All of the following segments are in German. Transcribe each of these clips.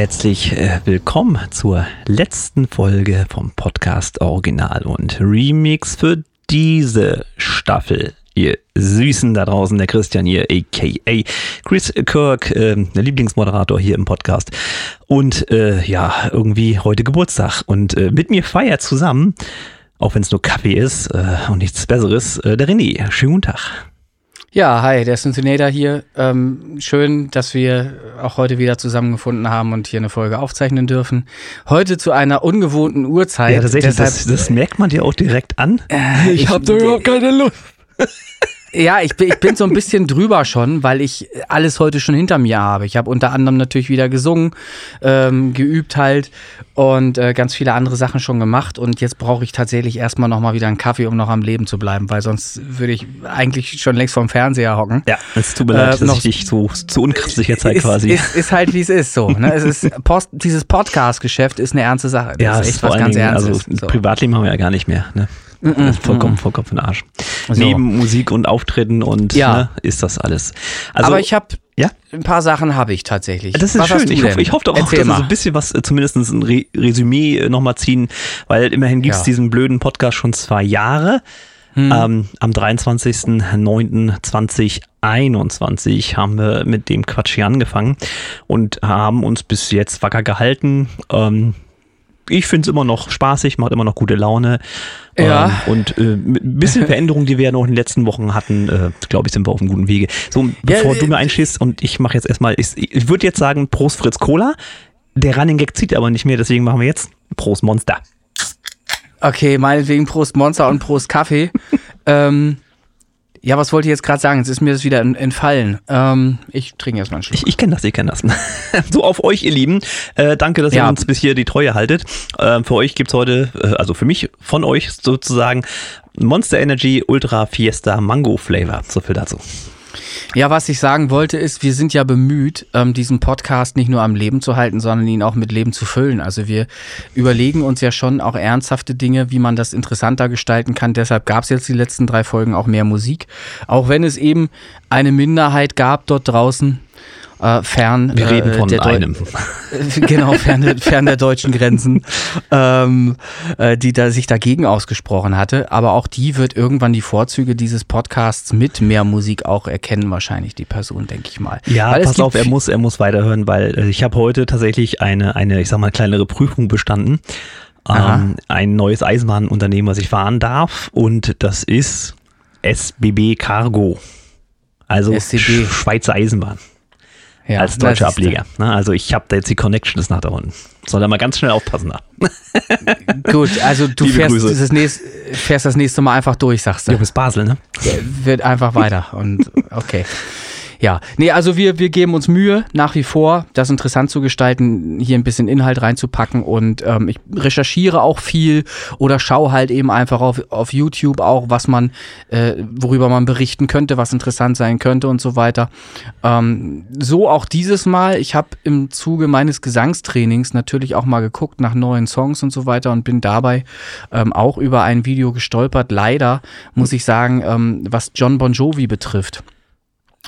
Herzlich äh, willkommen zur letzten Folge vom Podcast Original und Remix für diese Staffel. Ihr Süßen da draußen, der Christian hier, aka Chris Kirk, äh, der Lieblingsmoderator hier im Podcast. Und äh, ja, irgendwie heute Geburtstag. Und äh, mit mir feiert zusammen, auch wenn es nur Kaffee ist äh, und nichts Besseres, äh, der René. Schönen guten Tag. Ja, hi, der Cincinnati hier. Ähm, schön, dass wir auch heute wieder zusammengefunden haben und hier eine Folge aufzeichnen dürfen. Heute zu einer ungewohnten Uhrzeit. Ja, tatsächlich, Deshalb, das, das merkt man dir auch direkt an. Äh, ich, ich habe da überhaupt keine Lust. Ja, ich bin, ich bin so ein bisschen drüber schon, weil ich alles heute schon hinter mir habe. Ich habe unter anderem natürlich wieder gesungen, ähm, geübt halt und äh, ganz viele andere Sachen schon gemacht. Und jetzt brauche ich tatsächlich erstmal nochmal wieder einen Kaffee, um noch am Leben zu bleiben, weil sonst würde ich eigentlich schon längst vorm Fernseher hocken. Ja, es tut mir leid, äh, dass ich dich so zu unchristlicher Zeit ist, quasi. Ist, ist halt wie es ist so. Ne? Es ist Post, dieses Podcast-Geschäft ist eine ernste Sache. Das ja, ist echt was ganz Dingen, Ernstes. Also so. Privatleben haben wir ja gar nicht mehr. Ne? Mm vollkommen, vollkommen für den Arsch. So. Neben Musik und Auftritten und ja. ne, ist das alles. Also, Aber ich habe ja? Ein paar Sachen habe ich tatsächlich. Das ist was schön. Ich hoffe, ich hoffe doch auch, dass wir so ein bisschen was, äh, zumindest ein Re Resümee äh, nochmal ziehen, weil immerhin gibt es ja. diesen blöden Podcast schon zwei Jahre. Hm. Ähm, am 23.09.2021 haben wir mit dem Quatsch hier angefangen und haben uns bis jetzt wacker gehalten. Ähm, ich finde es immer noch spaßig, macht immer noch gute Laune. Ja. Ähm, und äh, mit ein bisschen Veränderungen, die wir ja noch in den letzten Wochen hatten, äh, glaube ich, sind wir auf einem guten Wege. So, bevor ja, du mir einschießt und ich mache jetzt erstmal, ich, ich würde jetzt sagen, Prost Fritz Cola. Der Running Gag zieht aber nicht mehr, deswegen machen wir jetzt Prost Monster. Okay, meinetwegen Prost Monster und Prost Kaffee. ähm, ja, was wollte ich jetzt gerade sagen? Jetzt ist mir das wieder entfallen. Ähm, ich trinke erstmal einen Schluck. Ich, ich kenne das, ihr kennt das. so auf euch, ihr Lieben. Äh, danke, dass ja. ihr uns bis hier die Treue haltet. Äh, für euch gibt's heute, äh, also für mich, von euch sozusagen, Monster Energy Ultra Fiesta Mango Flavor. So viel dazu. Ja, was ich sagen wollte ist, wir sind ja bemüht, ähm, diesen Podcast nicht nur am Leben zu halten, sondern ihn auch mit Leben zu füllen. Also wir überlegen uns ja schon auch ernsthafte Dinge, wie man das interessanter gestalten kann. Deshalb gab es jetzt die letzten drei Folgen auch mehr Musik. Auch wenn es eben eine Minderheit gab dort draußen, äh, fern. Wir reden äh, von der einem. genau, fern, fern der deutschen Grenzen, ähm, äh, die da sich dagegen ausgesprochen hatte. Aber auch die wird irgendwann die Vorzüge dieses Podcasts mit mehr Musik auch erkennen, wahrscheinlich die Person, denke ich mal. Ja, weil pass auf, er muss, er muss weiterhören, weil äh, ich habe heute tatsächlich eine, eine, ich sag mal, kleinere Prüfung bestanden. Ähm, ein neues Eisenbahnunternehmen, was ich fahren darf. Und das ist SBB Cargo. Also SCB. Schweizer Eisenbahn ja, als deutscher Ableger. Ne? Also ich habe da jetzt die Connections nach da unten. Soll da mal ganz schnell aufpassen. Da. Gut, also du fährst das, nächste, fährst das nächste Mal einfach durch, sagst du. Ja, bis Basel, ne? Wird einfach weiter und okay. Ja, nee, also wir, wir geben uns Mühe, nach wie vor, das interessant zu gestalten, hier ein bisschen Inhalt reinzupacken und ähm, ich recherchiere auch viel oder schaue halt eben einfach auf, auf YouTube auch, was man, äh, worüber man berichten könnte, was interessant sein könnte und so weiter. Ähm, so auch dieses Mal. Ich habe im Zuge meines Gesangstrainings natürlich auch mal geguckt nach neuen Songs und so weiter und bin dabei ähm, auch über ein Video gestolpert. Leider muss ich sagen, ähm, was John Bon Jovi betrifft.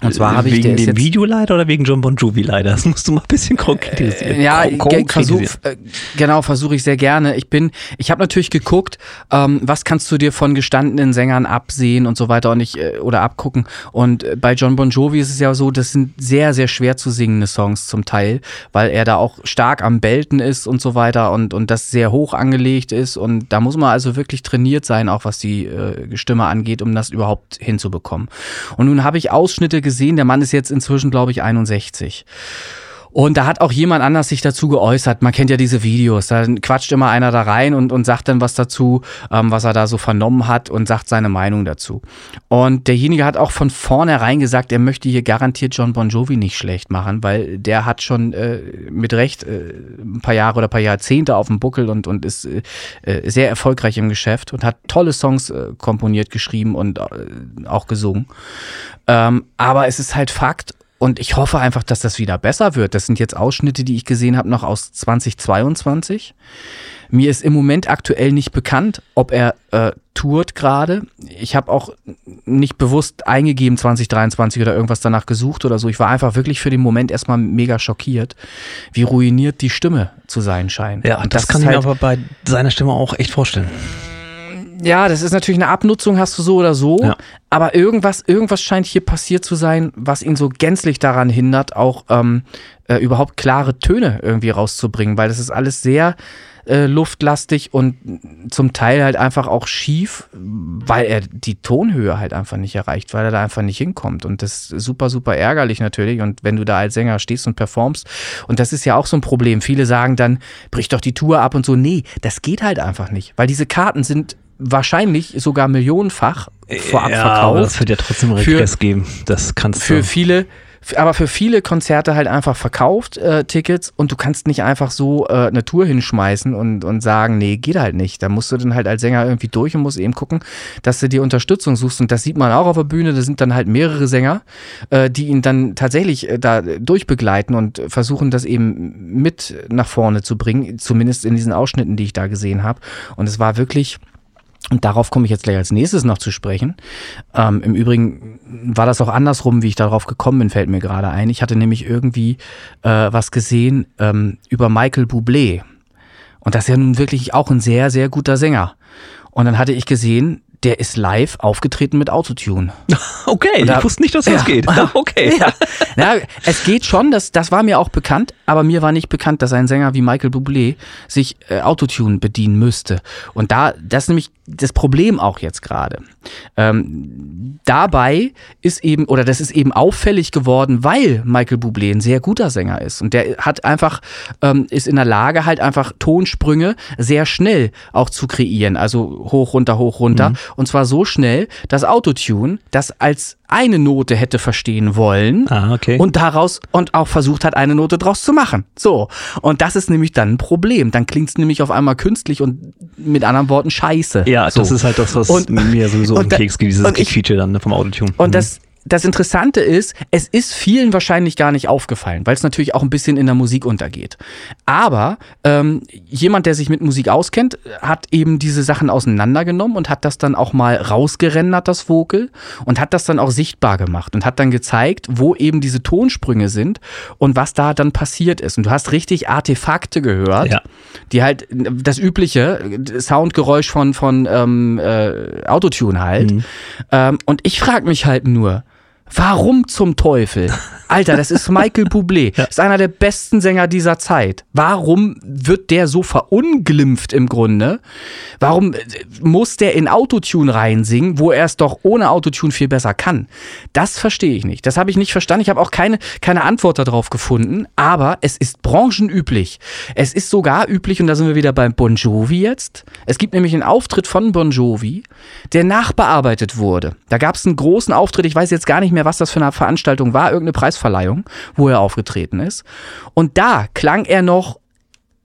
Und zwar habe ich wegen dem Video leider oder wegen John Bon Jovi leider? Das musst du mal ein bisschen konkretisieren. Äh, ja, versuch, äh, genau, versuche ich sehr gerne. Ich bin, ich habe natürlich geguckt, ähm, was kannst du dir von gestandenen Sängern absehen und so weiter und ich äh, oder abgucken. Und äh, bei John Bon Jovi ist es ja so, das sind sehr sehr schwer zu singende Songs zum Teil, weil er da auch stark am Belten ist und so weiter und und das sehr hoch angelegt ist und da muss man also wirklich trainiert sein, auch was die äh, Stimme angeht, um das überhaupt hinzubekommen. Und nun habe ich Ausschnitte gesehen gesehen. Der Mann ist jetzt inzwischen, glaube ich, 61. Und da hat auch jemand anders sich dazu geäußert. Man kennt ja diese Videos. Da quatscht immer einer da rein und, und sagt dann was dazu, ähm, was er da so vernommen hat und sagt seine Meinung dazu. Und derjenige hat auch von vornherein gesagt, er möchte hier garantiert John Bon Jovi nicht schlecht machen, weil der hat schon äh, mit Recht äh, ein paar Jahre oder ein paar Jahrzehnte auf dem Buckel und, und ist äh, äh sehr erfolgreich im Geschäft und hat tolle Songs äh, komponiert, geschrieben und äh, auch gesungen. Ähm, aber es ist halt Fakt und ich hoffe einfach, dass das wieder besser wird. Das sind jetzt Ausschnitte, die ich gesehen habe, noch aus 2022. Mir ist im Moment aktuell nicht bekannt, ob er äh, tourt gerade. Ich habe auch nicht bewusst eingegeben 2023 oder irgendwas danach gesucht oder so. Ich war einfach wirklich für den Moment erstmal mega schockiert, wie ruiniert die Stimme zu sein scheint. Ja, und das, das kann ich halt, mir aber bei seiner Stimme auch echt vorstellen. Ja, das ist natürlich eine Abnutzung, hast du so oder so. Ja. Aber irgendwas, irgendwas scheint hier passiert zu sein, was ihn so gänzlich daran hindert, auch ähm, äh, überhaupt klare Töne irgendwie rauszubringen, weil das ist alles sehr äh, luftlastig und zum Teil halt einfach auch schief, weil er die Tonhöhe halt einfach nicht erreicht, weil er da einfach nicht hinkommt. Und das ist super, super ärgerlich natürlich. Und wenn du da als Sänger stehst und performst, und das ist ja auch so ein Problem. Viele sagen dann, brich doch die Tour ab und so. Nee, das geht halt einfach nicht, weil diese Karten sind wahrscheinlich sogar millionenfach vorab ja, verkauft. Aber das wird ja trotzdem Regress für, geben. Das kannst du. Für viele, aber für viele Konzerte halt einfach verkauft äh, Tickets und du kannst nicht einfach so äh, eine Tour hinschmeißen und, und sagen, nee, geht halt nicht. Da musst du dann halt als Sänger irgendwie durch und musst eben gucken, dass du dir Unterstützung suchst. Und das sieht man auch auf der Bühne. Da sind dann halt mehrere Sänger, äh, die ihn dann tatsächlich äh, da durchbegleiten und versuchen, das eben mit nach vorne zu bringen. Zumindest in diesen Ausschnitten, die ich da gesehen habe. Und es war wirklich und darauf komme ich jetzt gleich als nächstes noch zu sprechen. Ähm, Im Übrigen war das auch andersrum, wie ich darauf gekommen bin, fällt mir gerade ein. Ich hatte nämlich irgendwie äh, was gesehen ähm, über Michael Bublé. Und das ist ja nun wirklich auch ein sehr, sehr guter Sänger. Und dann hatte ich gesehen, der ist live aufgetreten mit Autotune. Okay, da, ich wusste nicht, dass das ja, geht. Okay. Ja. ja, es geht schon, das, das war mir auch bekannt, aber mir war nicht bekannt, dass ein Sänger wie Michael Bublé sich äh, Autotune bedienen müsste. Und da, das ist nämlich das Problem auch jetzt gerade. Ähm, dabei ist eben, oder das ist eben auffällig geworden, weil Michael Bublé ein sehr guter Sänger ist. Und der hat einfach, ähm, ist in der Lage, halt einfach Tonsprünge sehr schnell auch zu kreieren. Also hoch, runter, hoch, runter. Mhm. Und zwar so schnell, dass Autotune das als eine Note hätte verstehen wollen ah, okay. und daraus und auch versucht hat, eine Note draus zu machen. So. Und das ist nämlich dann ein Problem. Dann klingt es nämlich auf einmal künstlich und mit anderen Worten scheiße. Ja, so. das ist halt das, was und, mir sowieso im Keks geht, dieses Kick-Feature dann ne, vom Autotune. Und mhm. das das Interessante ist, es ist vielen wahrscheinlich gar nicht aufgefallen, weil es natürlich auch ein bisschen in der Musik untergeht. Aber ähm, jemand, der sich mit Musik auskennt, hat eben diese Sachen auseinandergenommen und hat das dann auch mal rausgerendert, das Vocal, und hat das dann auch sichtbar gemacht und hat dann gezeigt, wo eben diese Tonsprünge sind und was da dann passiert ist. Und du hast richtig Artefakte gehört, ja. die halt das übliche Soundgeräusch von, von ähm, äh, Autotune halt. Mhm. Ähm, und ich frage mich halt nur, Warum zum Teufel? Alter, das ist Michael Bublé. Ja. Ist einer der besten Sänger dieser Zeit. Warum wird der so verunglimpft im Grunde? Warum äh, muss der in Autotune reinsingen, wo er es doch ohne Autotune viel besser kann? Das verstehe ich nicht. Das habe ich nicht verstanden. Ich habe auch keine, keine Antwort darauf gefunden. Aber es ist branchenüblich. Es ist sogar üblich, und da sind wir wieder beim Bon Jovi jetzt. Es gibt nämlich einen Auftritt von Bon Jovi, der nachbearbeitet wurde. Da gab es einen großen Auftritt. Ich weiß jetzt gar nicht mehr, was das für eine Veranstaltung war. Irgendeine Preis Preisverleihung, wo er aufgetreten ist. Und da klang er noch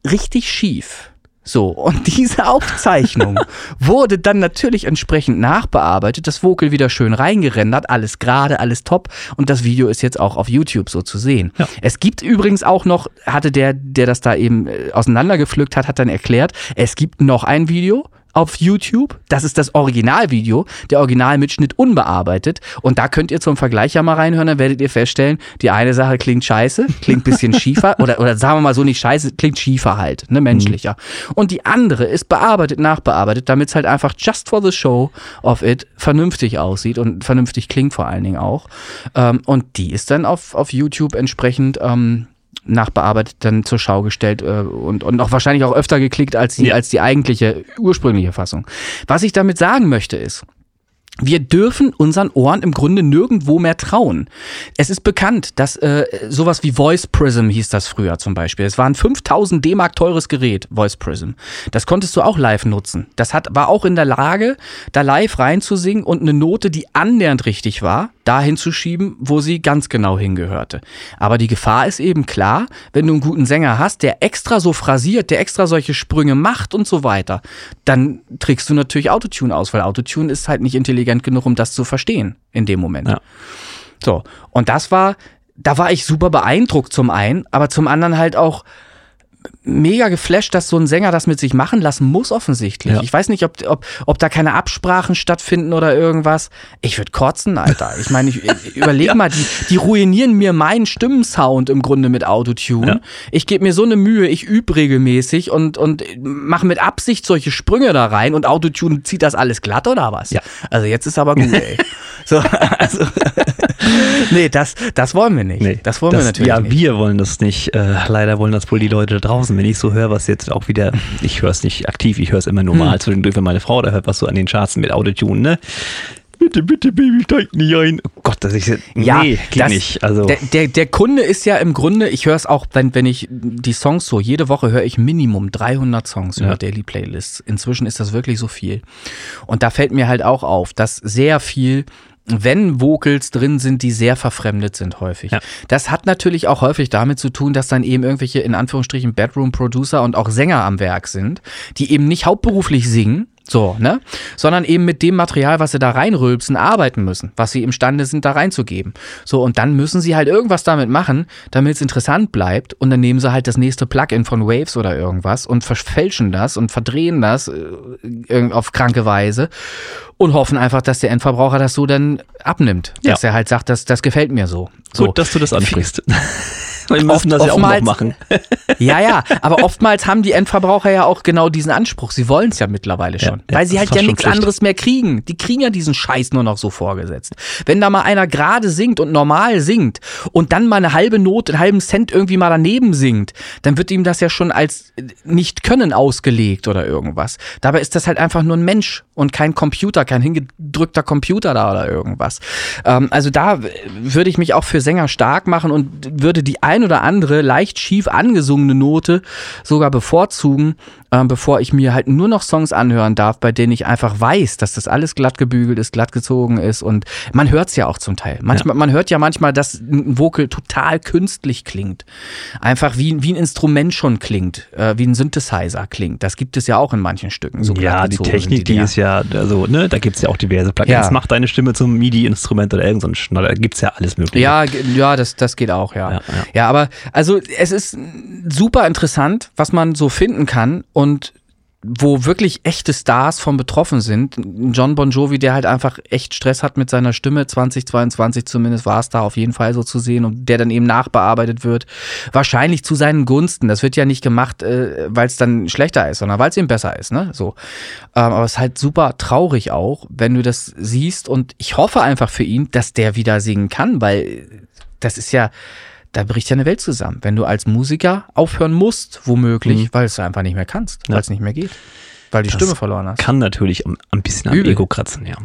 richtig schief. So, und diese Aufzeichnung wurde dann natürlich entsprechend nachbearbeitet, das Vocal wieder schön reingerendert, alles gerade, alles top und das Video ist jetzt auch auf YouTube so zu sehen. Ja. Es gibt übrigens auch noch, hatte der, der das da eben äh, auseinandergepflückt hat, hat dann erklärt, es gibt noch ein Video, auf YouTube. Das ist das Originalvideo, der Originalmitschnitt unbearbeitet. Und da könnt ihr zum Vergleich ja mal reinhören, dann werdet ihr feststellen, die eine Sache klingt scheiße, klingt bisschen schiefer oder, oder sagen wir mal so nicht scheiße, klingt schiefer halt, ne, menschlicher. Mhm. Und die andere ist bearbeitet, nachbearbeitet, damit es halt einfach just for the show of it vernünftig aussieht und vernünftig klingt vor allen Dingen auch. Ähm, und die ist dann auf, auf YouTube entsprechend ähm, nachbearbeitet dann zur Schau gestellt äh, und, und auch wahrscheinlich auch öfter geklickt als die, ja. als die eigentliche ursprüngliche Fassung. Was ich damit sagen möchte ist, wir dürfen unseren Ohren im Grunde nirgendwo mehr trauen. Es ist bekannt, dass äh, sowas wie Voice Prism hieß das früher zum Beispiel. Es war ein 5000 D-Mark teures Gerät, Voice Prism. Das konntest du auch live nutzen. Das hat, war auch in der Lage, da live reinzusingen und eine Note, die annähernd richtig war, dahin zu schieben, wo sie ganz genau hingehörte. Aber die Gefahr ist eben klar, wenn du einen guten Sänger hast, der extra so phrasiert, der extra solche Sprünge macht und so weiter, dann trägst du natürlich Autotune aus, weil Autotune ist halt nicht intelligent genug, um das zu verstehen in dem Moment. Ja. So, und das war, da war ich super beeindruckt zum einen, aber zum anderen halt auch, mega geflasht, dass so ein Sänger das mit sich machen lassen muss, offensichtlich. Ja. Ich weiß nicht, ob, ob, ob da keine Absprachen stattfinden oder irgendwas. Ich würde kotzen, Alter. Ich meine, ich, überleg ja. mal, die, die ruinieren mir meinen Stimmensound im Grunde mit Autotune. Ja. Ich gebe mir so eine Mühe, ich übe regelmäßig und, und mache mit Absicht solche Sprünge da rein und Autotune zieht das alles glatt oder was? Ja. Also jetzt ist aber gut, ey. So, also, nee, das, das wollen wir nicht. Nee, das wollen das, wir natürlich ja, nicht. Ja, wir wollen das nicht. Äh, leider wollen das wohl die Leute da draußen. Wenn ich so höre, was jetzt auch wieder, ich höre es nicht aktiv, ich höre es immer nur mal hm. zwischendurch, wenn meine Frau da hört, was so an den Charts mit Autotune, ne? bitte, bitte, Baby, steig nicht ein. Oh Gott, das ist ja, nee, geht das, nicht. Also der, der, der, Kunde ist ja im Grunde, ich höre es auch, wenn, wenn ich die Songs so, jede Woche höre ich Minimum 300 Songs ja. über Daily Playlists. Inzwischen ist das wirklich so viel. Und da fällt mir halt auch auf, dass sehr viel wenn Vocals drin sind, die sehr verfremdet sind häufig. Ja. Das hat natürlich auch häufig damit zu tun, dass dann eben irgendwelche in Anführungsstrichen Bedroom-Producer und auch Sänger am Werk sind, die eben nicht hauptberuflich singen, so, ne? Sondern eben mit dem Material, was sie da reinrülpsen, arbeiten müssen, was sie imstande sind, da reinzugeben. So, und dann müssen sie halt irgendwas damit machen, damit es interessant bleibt. Und dann nehmen sie halt das nächste Plugin von Waves oder irgendwas und verfälschen das und verdrehen das äh, auf kranke Weise und hoffen einfach, dass der Endverbraucher das so dann abnimmt. Dass ja. er halt sagt, das, das gefällt mir so. so. Gut, dass du das ansprichst. Wir müssen Oft, das ja auch noch machen. ja, ja, aber oftmals haben die Endverbraucher ja auch genau diesen Anspruch. Sie wollen es ja mittlerweile schon, ja, weil sie halt ja nichts anderes mehr kriegen. Die kriegen ja diesen Scheiß nur noch so vorgesetzt. Wenn da mal einer gerade singt und normal singt und dann mal eine halbe Note, einen halben Cent irgendwie mal daneben singt, dann wird ihm das ja schon als nicht können ausgelegt oder irgendwas. Dabei ist das halt einfach nur ein Mensch und kein Computer, kein hingedrückter Computer da oder irgendwas. Ähm, also da würde ich mich auch für Sänger stark machen und würde die ein oder andere leicht schief angesungene Note sogar bevorzugen, äh, bevor ich mir halt nur noch Songs anhören darf, bei denen ich einfach weiß, dass das alles glatt gebügelt ist, glatt gezogen ist und man hört es ja auch zum Teil. Manchmal, ja. Man hört ja manchmal, dass ein Vocal total künstlich klingt. Einfach wie, wie ein Instrument schon klingt, äh, wie ein Synthesizer klingt. Das gibt es ja auch in manchen Stücken. So ja, die Technik, die, die ist ja, also, ne, da gibt es ja auch diverse Plugins. Ja. Macht deine Stimme zum MIDI-Instrument oder irgend so ein Schnaller. Da gibt es ja alles mögliche. Ja, ja, das, das geht auch, ja. ja, ja. ja aber also es ist super interessant, was man so finden kann und wo wirklich echte Stars von betroffen sind. John Bon Jovi, der halt einfach echt Stress hat mit seiner Stimme, 2022 zumindest war es da auf jeden Fall so zu sehen und der dann eben nachbearbeitet wird. Wahrscheinlich zu seinen Gunsten. Das wird ja nicht gemacht, äh, weil es dann schlechter ist, sondern weil es eben besser ist. Ne? So. Ähm, aber es ist halt super traurig auch, wenn du das siehst und ich hoffe einfach für ihn, dass der wieder singen kann, weil das ist ja da bricht ja eine Welt zusammen. Wenn du als Musiker aufhören musst, womöglich, mhm. weil es einfach nicht mehr kannst, ja. weil es nicht mehr geht. Weil die das Stimme verloren hast. Kann natürlich ein bisschen am Übel. Ego kratzen, ja.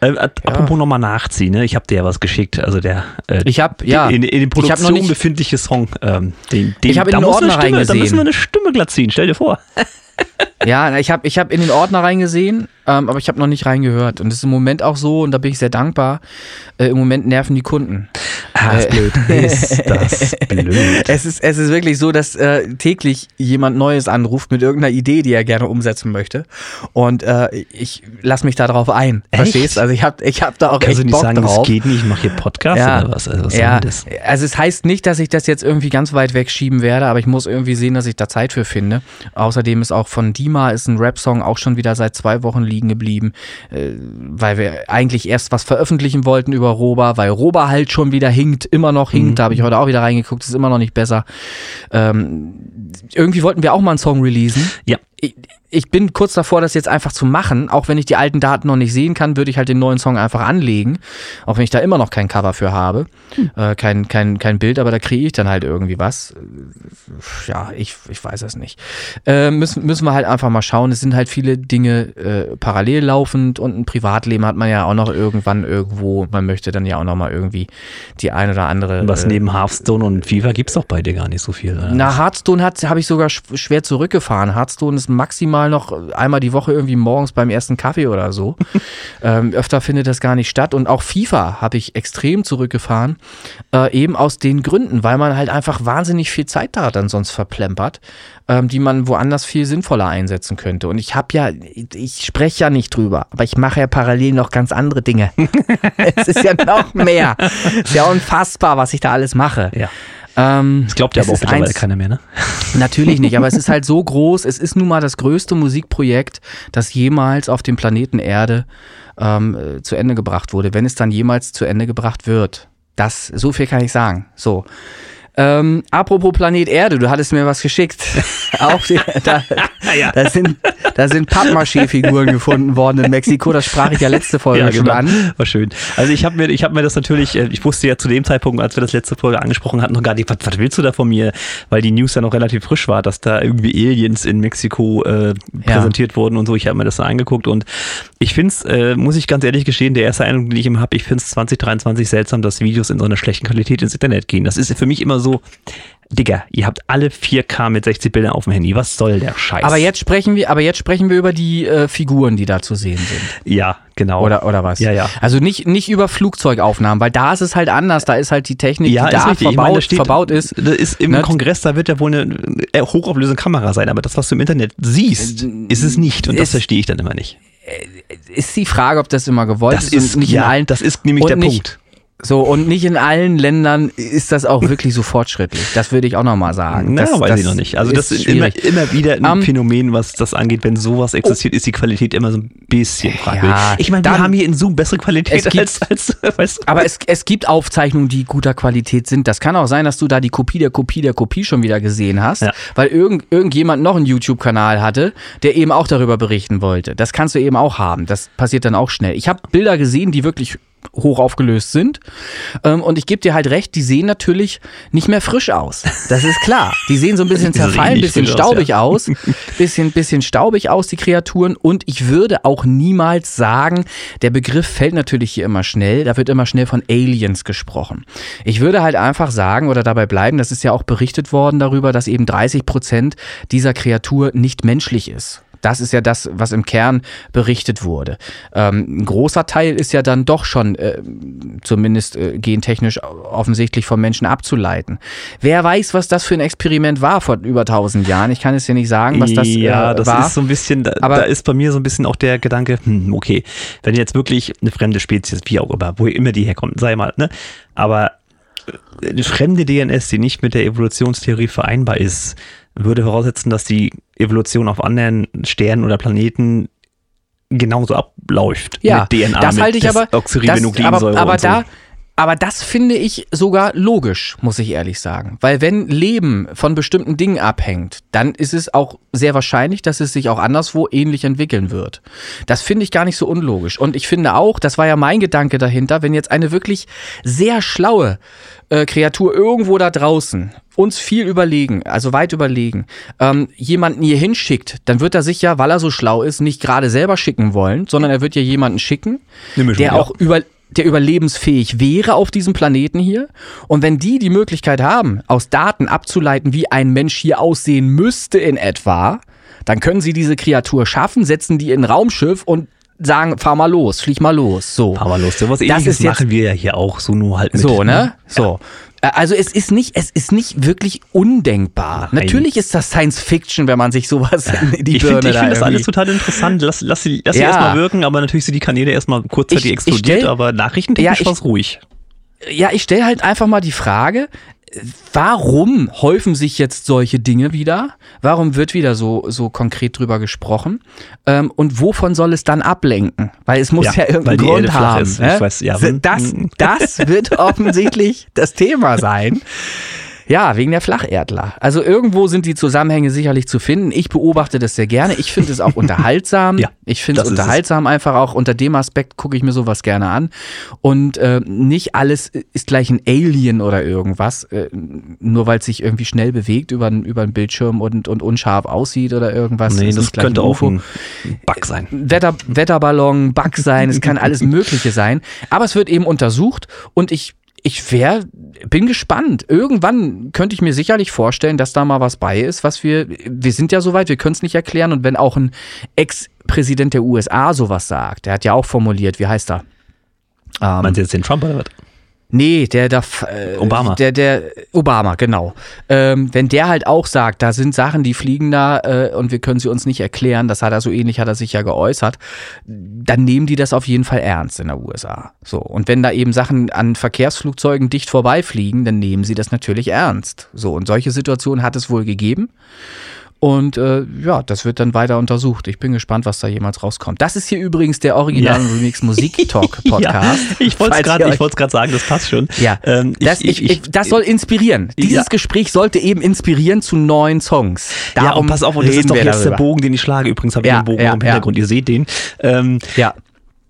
Äh, ja. Apropos nochmal nachziehen, ne? ich habe dir ja was geschickt. Also der äh, ich hab, ja. in, in, in Produktion nicht, befindliche Song. Ähm, den, den, ich habe in den Ordner Stimme, reingesehen. Da müssen wir eine Stimme glatt ziehen, stell dir vor. ja, ich habe ich hab in den Ordner reingesehen, ähm, aber ich habe noch nicht reingehört. Und das ist im Moment auch so, und da bin ich sehr dankbar. Äh, Im Moment nerven die Kunden. Ah, ist blöd. Ist das blöd. Es ist, es ist wirklich so, dass äh, täglich jemand Neues anruft mit irgendeiner Idee, die er gerne umsetzen möchte. Und äh, ich lasse mich da drauf ein. Echt? Verstehst? Also ich habe ich hab da auch Kannst echt du nicht Bock sagen, drauf. es geht nicht, ich mache hier Podcast ja. oder was? Also, was ja. also es heißt nicht, dass ich das jetzt irgendwie ganz weit wegschieben werde, aber ich muss irgendwie sehen, dass ich da Zeit für finde. Außerdem ist auch von Dima ist ein Rap-Song auch schon wieder seit zwei Wochen liegen geblieben, äh, weil wir eigentlich erst was veröffentlichen wollten über Roba, weil Roba halt schon wieder hinkt, immer noch hinkt. Mhm. Da habe ich heute auch wieder reingeguckt, ist immer noch nicht besser. Ähm, irgendwie wollten wir auch mal einen Song releasen. Ja. Ich, ich bin kurz davor, das jetzt einfach zu machen. Auch wenn ich die alten Daten noch nicht sehen kann, würde ich halt den neuen Song einfach anlegen. Auch wenn ich da immer noch kein Cover für habe. Hm. Äh, kein, kein, kein Bild, aber da kriege ich dann halt irgendwie was. Ja, ich, ich weiß es nicht. Äh, müssen, müssen wir halt einfach mal schauen. Es sind halt viele Dinge äh, parallel laufend und ein Privatleben hat man ja auch noch irgendwann irgendwo. Man möchte dann ja auch noch mal irgendwie die ein oder andere. Was äh, neben Hearthstone und FIFA gibt es doch bei dir gar nicht so viel. Oder? Na, Hearthstone habe ich sogar schwer zurückgefahren. Hearthstone ist maximal mal noch einmal die Woche irgendwie morgens beim ersten Kaffee oder so. ähm, öfter findet das gar nicht statt. Und auch FIFA habe ich extrem zurückgefahren. Äh, eben aus den Gründen, weil man halt einfach wahnsinnig viel Zeit da dann sonst verplempert, ähm, die man woanders viel sinnvoller einsetzen könnte. Und ich habe ja, ich spreche ja nicht drüber, aber ich mache ja parallel noch ganz andere Dinge. es ist ja noch mehr. Es ist ja unfassbar, was ich da alles mache. Ja. Ähm, das glaubt ja aber auch mittlerweile eins, keiner mehr, ne? Natürlich nicht, aber es ist halt so groß. Es ist nun mal das größte Musikprojekt, das jemals auf dem Planeten Erde ähm, äh, zu Ende gebracht wurde, wenn es dann jemals zu Ende gebracht wird. Das, so viel kann ich sagen. So. Ähm, apropos Planet Erde, du hattest mir was geschickt. Auch die, da, ja. da, sind, da sind Pappmaché-Figuren gefunden worden in Mexiko. Das sprach ich ja letzte Folge ja, schon genau. an. War schön. Also ich habe mir, ich habe mir das natürlich, äh, ich wusste ja zu dem Zeitpunkt, als wir das letzte Folge angesprochen hatten, noch gar nicht, was, was willst du da von mir? Weil die News ja noch relativ frisch war, dass da irgendwie Aliens in Mexiko äh, präsentiert ja. wurden und so. Ich habe mir das so angeguckt und ich finde es, äh, muss ich ganz ehrlich gestehen, der erste Eindruck, den ich immer habe, ich finde es 2023 seltsam, dass Videos in so einer schlechten Qualität ins Internet gehen. Das ist für mich immer so, Digga, ihr habt alle 4K mit 60 Bildern auf dem Handy. Was soll der Scheiß? Aber jetzt sprechen wir, aber jetzt sprechen wir über die äh, Figuren, die da zu sehen sind. Ja, genau. Oder, oder was? Ja, ja. Also nicht, nicht über Flugzeugaufnahmen, weil da ist es halt anders. Da ist halt die Technik, ja, die da verbaut, meine, da steht, verbaut ist. Das ist im ne? Kongress, da wird ja wohl eine äh, hochauflösende Kamera sein, aber das, was du im Internet siehst, ist es nicht. Und ist, das verstehe ich dann immer nicht. Ist die Frage, ob das immer gewollt das ist. ist nicht ja, in allen, das ist nämlich der nicht, Punkt. So, und nicht in allen Ländern ist das auch wirklich so fortschrittlich. Das würde ich auch nochmal sagen. Na, das, weiß das ich noch nicht. Also das ist immer, immer wieder ein um, Phänomen, was das angeht. Wenn sowas existiert, oh, ist die Qualität immer so ein bisschen fragwürdig. Ja, ich meine, wir haben hier in Zoom bessere Qualität gibt, als, als weißt du. Aber es, es gibt Aufzeichnungen, die guter Qualität sind. Das kann auch sein, dass du da die Kopie der Kopie der Kopie schon wieder gesehen hast, ja. weil irgend, irgendjemand noch einen YouTube-Kanal hatte, der eben auch darüber berichten wollte. Das kannst du eben auch haben. Das passiert dann auch schnell. Ich habe Bilder gesehen, die wirklich hoch aufgelöst sind. Ähm, und ich gebe dir halt recht, die sehen natürlich nicht mehr frisch aus. Das ist klar. Die sehen so ein bisschen zerfallen, ein bisschen staubig aus, ja. aus, bisschen, bisschen staubig aus, die Kreaturen. Und ich würde auch niemals sagen, der Begriff fällt natürlich hier immer schnell, da wird immer schnell von Aliens gesprochen. Ich würde halt einfach sagen oder dabei bleiben, das ist ja auch berichtet worden darüber, dass eben 30 Prozent dieser Kreatur nicht menschlich ist. Das ist ja das, was im Kern berichtet wurde. Ähm, ein großer Teil ist ja dann doch schon äh, zumindest äh, gentechnisch offensichtlich vom Menschen abzuleiten. Wer weiß, was das für ein Experiment war vor über 1000 Jahren. Ich kann es ja nicht sagen, was das äh, ja, das war. ist so ein bisschen, da, aber da ist bei mir so ein bisschen auch der Gedanke, hm, okay, wenn jetzt wirklich eine fremde Spezies, wie auch immer, wo immer die herkommt, sei mal, ne, aber eine fremde DNS, die nicht mit der Evolutionstheorie vereinbar ist, würde voraussetzen, dass die Evolution auf anderen Sternen oder Planeten genauso abläuft. Ja, mit DNA, das halte ich aber, das, aber, aber so. Aber das finde ich sogar logisch, muss ich ehrlich sagen. Weil wenn Leben von bestimmten Dingen abhängt, dann ist es auch sehr wahrscheinlich, dass es sich auch anderswo ähnlich entwickeln wird. Das finde ich gar nicht so unlogisch. Und ich finde auch, das war ja mein Gedanke dahinter, wenn jetzt eine wirklich sehr schlaue äh, Kreatur irgendwo da draußen uns viel überlegen, also weit überlegen, ähm, jemanden hier hinschickt, dann wird er sich ja, weil er so schlau ist, nicht gerade selber schicken wollen, sondern er wird ja jemanden schicken, der auch über der überlebensfähig wäre auf diesem Planeten hier. Und wenn die die Möglichkeit haben, aus Daten abzuleiten, wie ein Mensch hier aussehen müsste in etwa, dann können sie diese Kreatur schaffen, setzen die in ein Raumschiff und sagen, fahr mal los, flieg mal los. So. Fahr mal los. So was ähnliches machen wir ja hier auch, so nur halt mit. So, ne? So. Also es ist nicht, es ist nicht wirklich undenkbar. Nein. Natürlich ist das Science Fiction, wenn man sich sowas in die ich Birne find, Ich finde das alles total interessant. Lass, lass sie, lass sie ja. erstmal wirken, aber natürlich sind die Kanäle erstmal kurzzeitig explodiert, stell, aber nachrichtentechnisch ja, war es ruhig. Ja, ich stelle halt einfach mal die Frage, warum häufen sich jetzt solche Dinge wieder? Warum wird wieder so, so konkret drüber gesprochen? Ähm, und wovon soll es dann ablenken? Weil es muss ja, ja irgendeinen Grund haben. Ist. Ne? Weiß, ja, das, das wird offensichtlich das Thema sein. Ja, wegen der Flacherdler. Also irgendwo sind die Zusammenhänge sicherlich zu finden. Ich beobachte das sehr gerne. Ich finde es auch unterhaltsam. ja, ich finde es unterhaltsam einfach auch. Unter dem Aspekt gucke ich mir sowas gerne an. Und äh, nicht alles ist gleich ein Alien oder irgendwas, äh, nur weil es sich irgendwie schnell bewegt über, über einen Bildschirm und, und unscharf aussieht oder irgendwas. Nee, das könnte auch ein Bug sein. Wetter, Wetterballon, Bug sein, es kann alles Mögliche sein. Aber es wird eben untersucht und ich ich wär, bin gespannt. Irgendwann könnte ich mir sicherlich vorstellen, dass da mal was bei ist, was wir, wir sind ja soweit, wir können es nicht erklären. Und wenn auch ein Ex-Präsident der USA sowas sagt, der hat ja auch formuliert, wie heißt er? Ähm, Meinst du jetzt den Trump oder was? Nee, der da. Äh, Obama. Der, der, Obama, genau. Ähm, wenn der halt auch sagt, da sind Sachen, die fliegen da äh, und wir können sie uns nicht erklären, das hat er so ähnlich, hat er sich ja geäußert, dann nehmen die das auf jeden Fall ernst in der USA. So. Und wenn da eben Sachen an Verkehrsflugzeugen dicht vorbeifliegen, dann nehmen sie das natürlich ernst. So. Und solche Situationen hat es wohl gegeben. Und äh, ja, das wird dann weiter untersucht. Ich bin gespannt, was da jemals rauskommt. Das ist hier übrigens der Original ja. Remix Musik Talk Podcast. ja, ich wollte es gerade sagen, das passt schon. Ja, ähm, das, ich, ich, das soll inspirieren. Dieses ja. Gespräch sollte eben inspirieren zu neuen Songs. Darum ja, und pass auf, und das ist doch jetzt darüber. der Bogen, den ich schlage. Übrigens habe ich den Bogen im Hintergrund, ihr seht den. Ähm, ja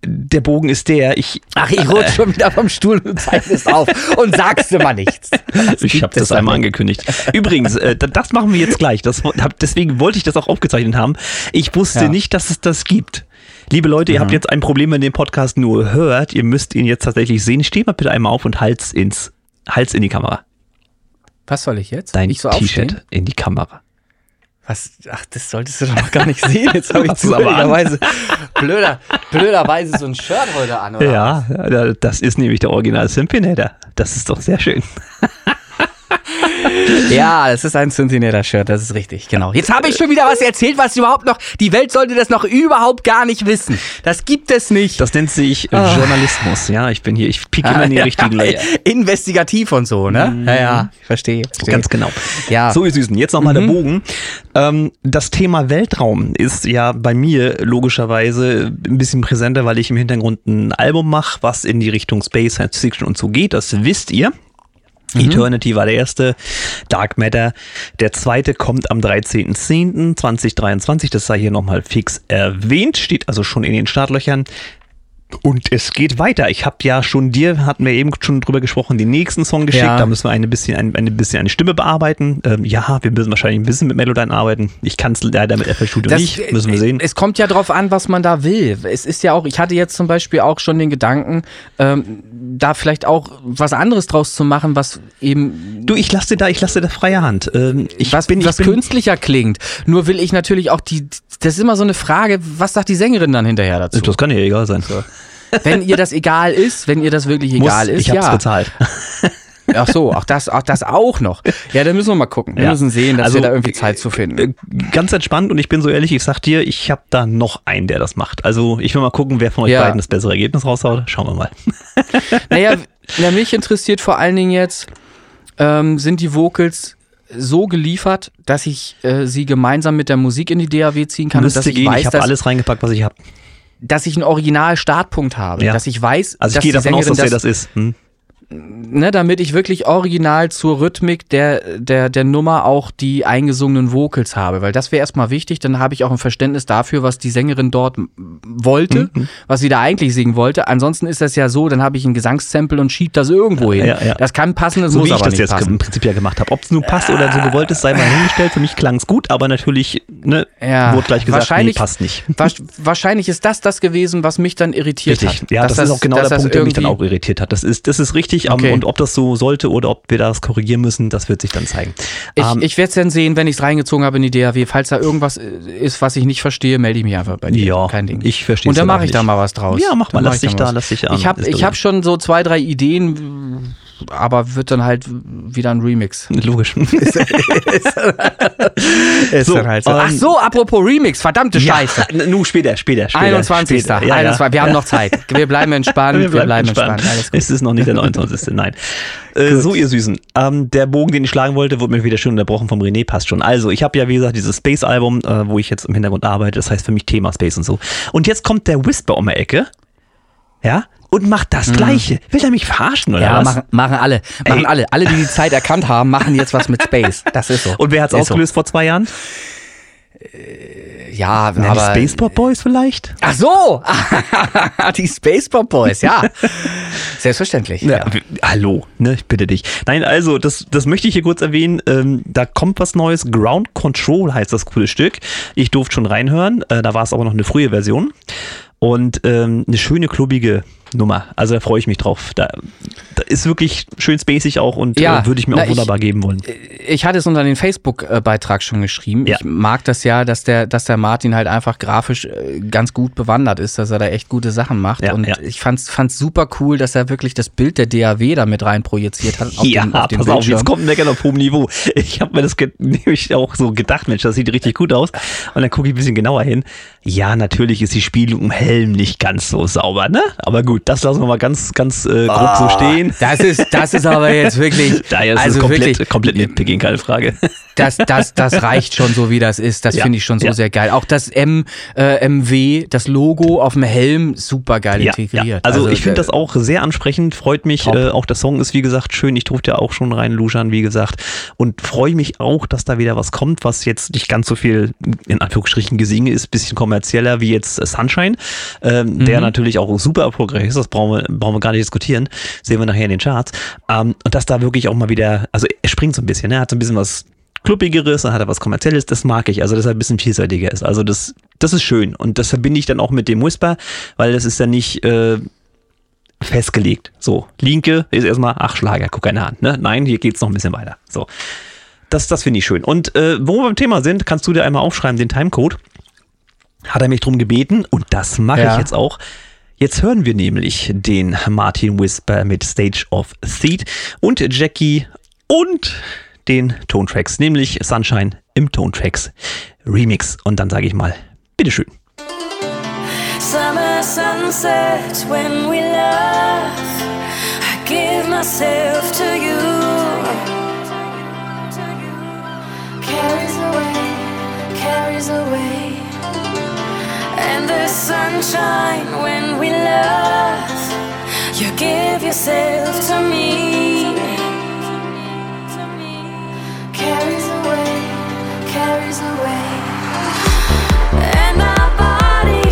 der Bogen ist der, ich. Ach, ich rutsche schon wieder vom Stuhl und zeichnest auf und sagst immer nichts. Das ich habe das einmal angekündigt. Übrigens, äh, das machen wir jetzt gleich. Das, deswegen wollte ich das auch aufgezeichnet haben. Ich wusste ja. nicht, dass es das gibt. Liebe Leute, mhm. ihr habt jetzt ein Problem, wenn ihr den Podcast nur hört. Ihr müsst ihn jetzt tatsächlich sehen. Steht mal bitte einmal auf und Hals ins, Hals in die Kamera. Was soll ich jetzt? Dein so T-Shirt in die Kamera. Was? Ach, das solltest du doch noch gar nicht sehen. Jetzt habe ich zufälligerweise blöder, blöderweise so ein Shirt heute an, oder? Ja, das ist nämlich der Original Simpinator. Das ist doch sehr schön. ja, das ist ein Cincinnati-Shirt, das ist richtig, genau. Jetzt habe ich schon wieder was erzählt, was überhaupt noch, die Welt sollte das noch überhaupt gar nicht wissen. Das gibt es nicht. Das nennt sich oh. Journalismus, ja. Ich bin hier, ich pieke immer in die ja, richtigen Layer. Investigativ und so, ne? Mhm. Ja, ja, ich verstehe, verstehe. Ganz genau. Ja. So, ihr Süßen, jetzt nochmal mhm. der Bogen. Ähm, das Thema Weltraum ist ja bei mir logischerweise ein bisschen präsenter, weil ich im Hintergrund ein Album mache, was in die Richtung Space, Science Fiction und so geht. Das wisst ihr. Mhm. Eternity war der erste, Dark Matter. Der zweite kommt am 13.10.2023, das sei hier nochmal fix erwähnt, steht also schon in den Startlöchern. Und es geht weiter. Ich habe ja schon dir, hatten wir eben schon drüber gesprochen, den nächsten Song geschickt. Ja. Da müssen wir ein bisschen, ein, ein bisschen eine Stimme bearbeiten. Ähm, ja, wir müssen wahrscheinlich ein bisschen mit Melodyne arbeiten. Ich kann es leider mit FL Studio das, nicht, müssen wir sehen. Es kommt ja drauf an, was man da will. Es ist ja auch, ich hatte jetzt zum Beispiel auch schon den Gedanken, ähm, da vielleicht auch was anderes draus zu machen, was eben. Du, ich lasse dir da, ich lasse da freie Hand. Ähm, ich was, bin, ich was bin, künstlicher klingt. Nur will ich natürlich auch die, das ist immer so eine Frage, was sagt die Sängerin dann hinterher dazu? Das kann ja egal sein. So. Wenn ihr das egal ist, wenn ihr das wirklich egal Muss, ist, ich hab's ja. bezahlt. Ach so, auch das, auch das auch noch. Ja, dann müssen wir mal gucken. Wir ja. müssen sehen, dass also, wir da irgendwie Zeit zu finden. Äh, ganz entspannt und ich bin so ehrlich, ich sag dir, ich habe da noch einen, der das macht. Also ich will mal gucken, wer von euch ja. beiden das bessere Ergebnis raushaut. Schauen wir mal. Naja, ja, mich interessiert vor allen Dingen jetzt, ähm, sind die Vocals so geliefert, dass ich äh, sie gemeinsam mit der Musik in die DAW ziehen kann. Müsste und dass ich gehen. weiß, ich habe alles reingepackt, was ich habe dass ich einen Original-Startpunkt habe, ja. dass ich weiß, also ich gehe davon aus, dass das, das ist. Hm? Ne, damit ich wirklich original zur Rhythmik der, der, der Nummer auch die eingesungenen Vocals habe, weil das wäre erstmal wichtig, dann habe ich auch ein Verständnis dafür, was die Sängerin dort wollte, mhm. was sie da eigentlich singen wollte. Ansonsten ist das ja so, dann habe ich ein Gesangssample und schieb das irgendwo hin. Ja, ja. Das kann passen, das so muss wie ich das jetzt passen. im Prinzip ja gemacht habe. Ob es nun passt oder so gewollt ist, sei mal hingestellt. Für mich klang es gut, aber natürlich ne, ja, wurde gleich gesagt, wahrscheinlich, nee, passt nicht. wahrscheinlich ist das das gewesen, was mich dann irritiert richtig. hat. Ja, das, das ist auch genau der Punkt, der mich dann auch irritiert hat. Das ist, das ist richtig richtig. Okay. Und ob das so sollte oder ob wir das korrigieren müssen, das wird sich dann zeigen. Ich, ähm, ich werde es dann sehen, wenn ich es reingezogen habe in die DAW. Falls da irgendwas ist, was ich nicht verstehe, melde ich mich einfach bei dir. Ja, kein Ding. Ich verstehe Und dann mache ich da mal was draus. Ja, mach mal, lass dich da, lass dich an. Ich habe hab schon so zwei, drei Ideen aber wird dann halt wieder ein Remix. Logisch. ist, ist so, halt so. Ach so, apropos Remix, verdammte ja, Scheiße. Nu, später, später, später. 21. Später. Ja, 21. Wir haben noch Zeit. Wir bleiben entspannt. Wir bleiben, wir bleiben entspannt. entspannt. Es ist noch nicht der 29. Nein. Äh, so, ihr Süßen. Ähm, der Bogen, den ich schlagen wollte, wurde mir wieder schön unterbrochen vom René, passt schon. Also, ich habe ja, wie gesagt, dieses Space-Album, äh, wo ich jetzt im Hintergrund arbeite. Das heißt für mich Thema Space und so. Und jetzt kommt der Whisper um die Ecke. Ja, und macht das mhm. Gleiche. Will er mich verarschen oder ja, was? Machen, machen alle. Machen Ey. alle. Alle, die die Zeit erkannt haben, machen jetzt was mit Space. Das ist so. Und wer hat's ist ausgelöst so. vor zwei Jahren? Äh, ja, Na, aber... Die Spaceport Boys vielleicht? Ach so! die Spaceport Boys, ja. Selbstverständlich. Ja, ja. Hallo, ne, ich bitte dich. Nein, also, das, das möchte ich hier kurz erwähnen. Ähm, da kommt was Neues. Ground Control heißt das coole Stück. Ich durfte schon reinhören. Äh, da war es aber noch eine frühe Version. Und ähm, eine schöne, klubbige Nummer. Also da freue ich mich drauf. Da, da ist wirklich schön spacig auch und ja, äh, würde ich mir na, auch wunderbar ich, geben wollen. Ich hatte es unter den Facebook-Beitrag schon geschrieben. Ja. Ich mag das ja, dass der, dass der Martin halt einfach grafisch äh, ganz gut bewandert ist, dass er da echt gute Sachen macht. Ja, und ich fand's, fand's super cool, dass er wirklich das Bild der DAW da mit rein projiziert hat. Auf ja, den, auf pass auf, jetzt kommt ein Meckern auf hohem Niveau. Ich habe mir das nämlich auch so gedacht, Mensch, das sieht richtig gut aus. Und dann gucke ich ein bisschen genauer hin. Ja, natürlich ist die Spielung im Helm nicht ganz so sauber, ne? Aber gut, das lassen wir mal ganz, ganz äh, grob oh, so stehen. Das ist, das ist aber jetzt wirklich. Da ist also komplett, wirklich, komplett nitpicking, keine Frage. Das, das, das reicht schon so, wie das ist. Das ja, finde ich schon so ja. sehr geil. Auch das M, äh, MW, das Logo auf dem Helm, super geil ja, integriert. Also, also, ich finde äh, das auch sehr ansprechend, freut mich. Äh, auch der Song ist, wie gesagt, schön. Ich durfte ja auch schon rein luschern, wie gesagt. Und freue mich auch, dass da wieder was kommt, was jetzt nicht ganz so viel, in Anführungsstrichen, Gesinge ist, bisschen kommerzieller wie jetzt Sunshine, ähm, mhm. der natürlich auch super erfolgreich ist. Das brauchen wir, brauchen wir gar nicht diskutieren. Sehen wir nachher in den Charts. Ähm, und dass da wirklich auch mal wieder, also er springt so ein bisschen, ne? er hat so ein bisschen was kluppigeres, dann hat er was kommerzielles, das mag ich, also dass er ein bisschen vielseitiger ist. Also das, das ist schön und das verbinde ich dann auch mit dem Whisper, weil das ist ja nicht äh, festgelegt. So, Linke ist erstmal, ach Schlager, guck eine an. Ne? Nein, hier geht's noch ein bisschen weiter. So, das, das finde ich schön. Und äh, wo wir beim Thema sind, kannst du dir einmal aufschreiben, den Timecode. Hat er mich drum gebeten und das mache ja. ich jetzt auch. Jetzt hören wir nämlich den Martin Whisper mit Stage of Seed und Jackie und den Tontracks, nämlich Sunshine im Tontracks Remix. Und dann sage ich mal, bitteschön. Summer sunset when we love I give myself to you. Carries away, carries away. And the sunshine when we love You give yourself to me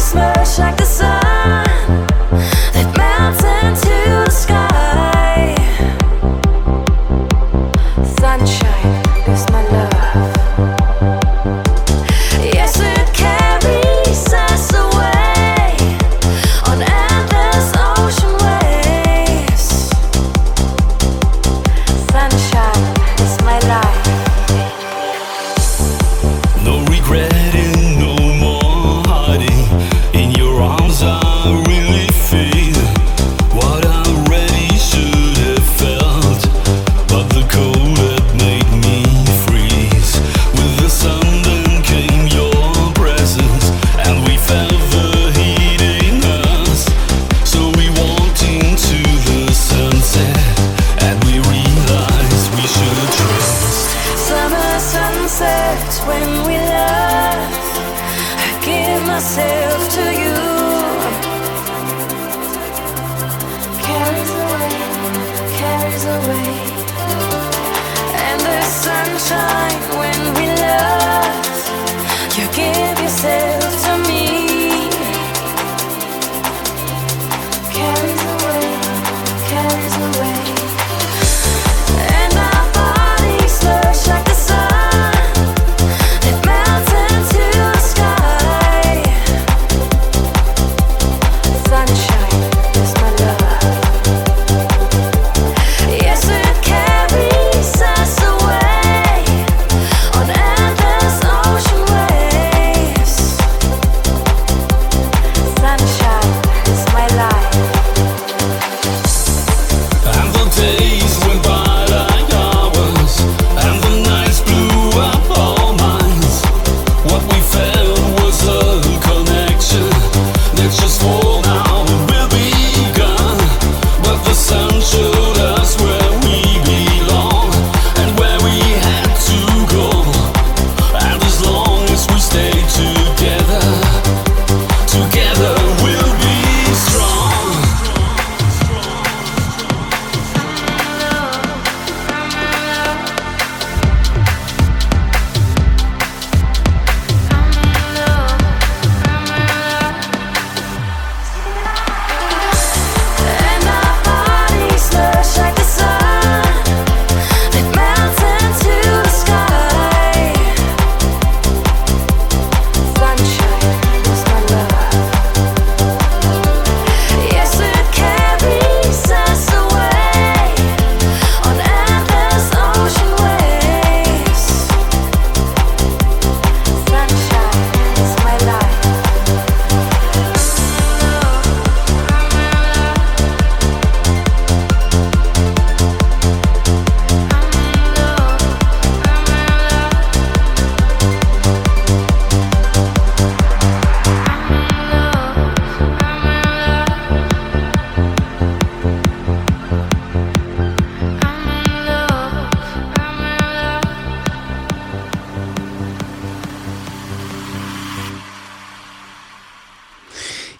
smash like the sun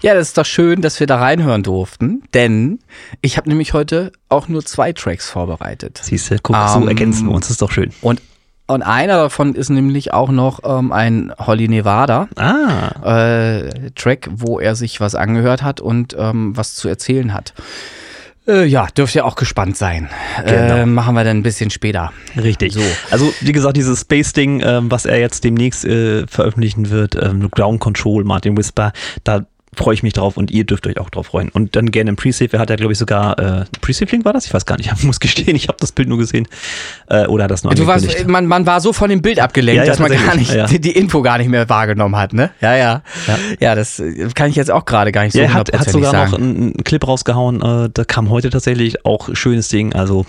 Ja, das ist doch schön, dass wir da reinhören durften, denn ich habe nämlich heute auch nur zwei Tracks vorbereitet. Siehst du, guck, so Ähm, ergänzen wir uns, das ist doch schön. Und, und einer davon ist nämlich auch noch ähm, ein Holly Nevada Ah, äh, Track, wo er sich was angehört hat und ähm, was zu erzählen hat. Äh, ja, dürft ihr auch gespannt sein. Genau. Äh, machen wir dann ein bisschen später. richtig. So. Also, wie gesagt, dieses Space-Ding, ähm, was er jetzt demnächst äh, veröffentlichen wird, ähm, Ground Control, Martin Whisper, da freue ich mich drauf und ihr dürft euch auch drauf freuen. Und dann gerne im Pre-Save, er hat ja, glaube ich, sogar, äh, Pre-Save-Link war das? Ich weiß gar nicht, ich muss gestehen, ich habe das Bild nur gesehen. Äh, oder hat das nur Du warst, man, man war so von dem Bild abgelenkt, Ja, ja, dass man gar nicht ja. die, die Info gar nicht mehr wahrgenommen hat, ne? Ja, ja. Ja. Das äh, kann ich jetzt auch gerade gar nicht so Ja, er hat, er hat sogar sagen. noch einen, einen Clip rausgehauen, äh, da kam heute tatsächlich auch schönes Ding, also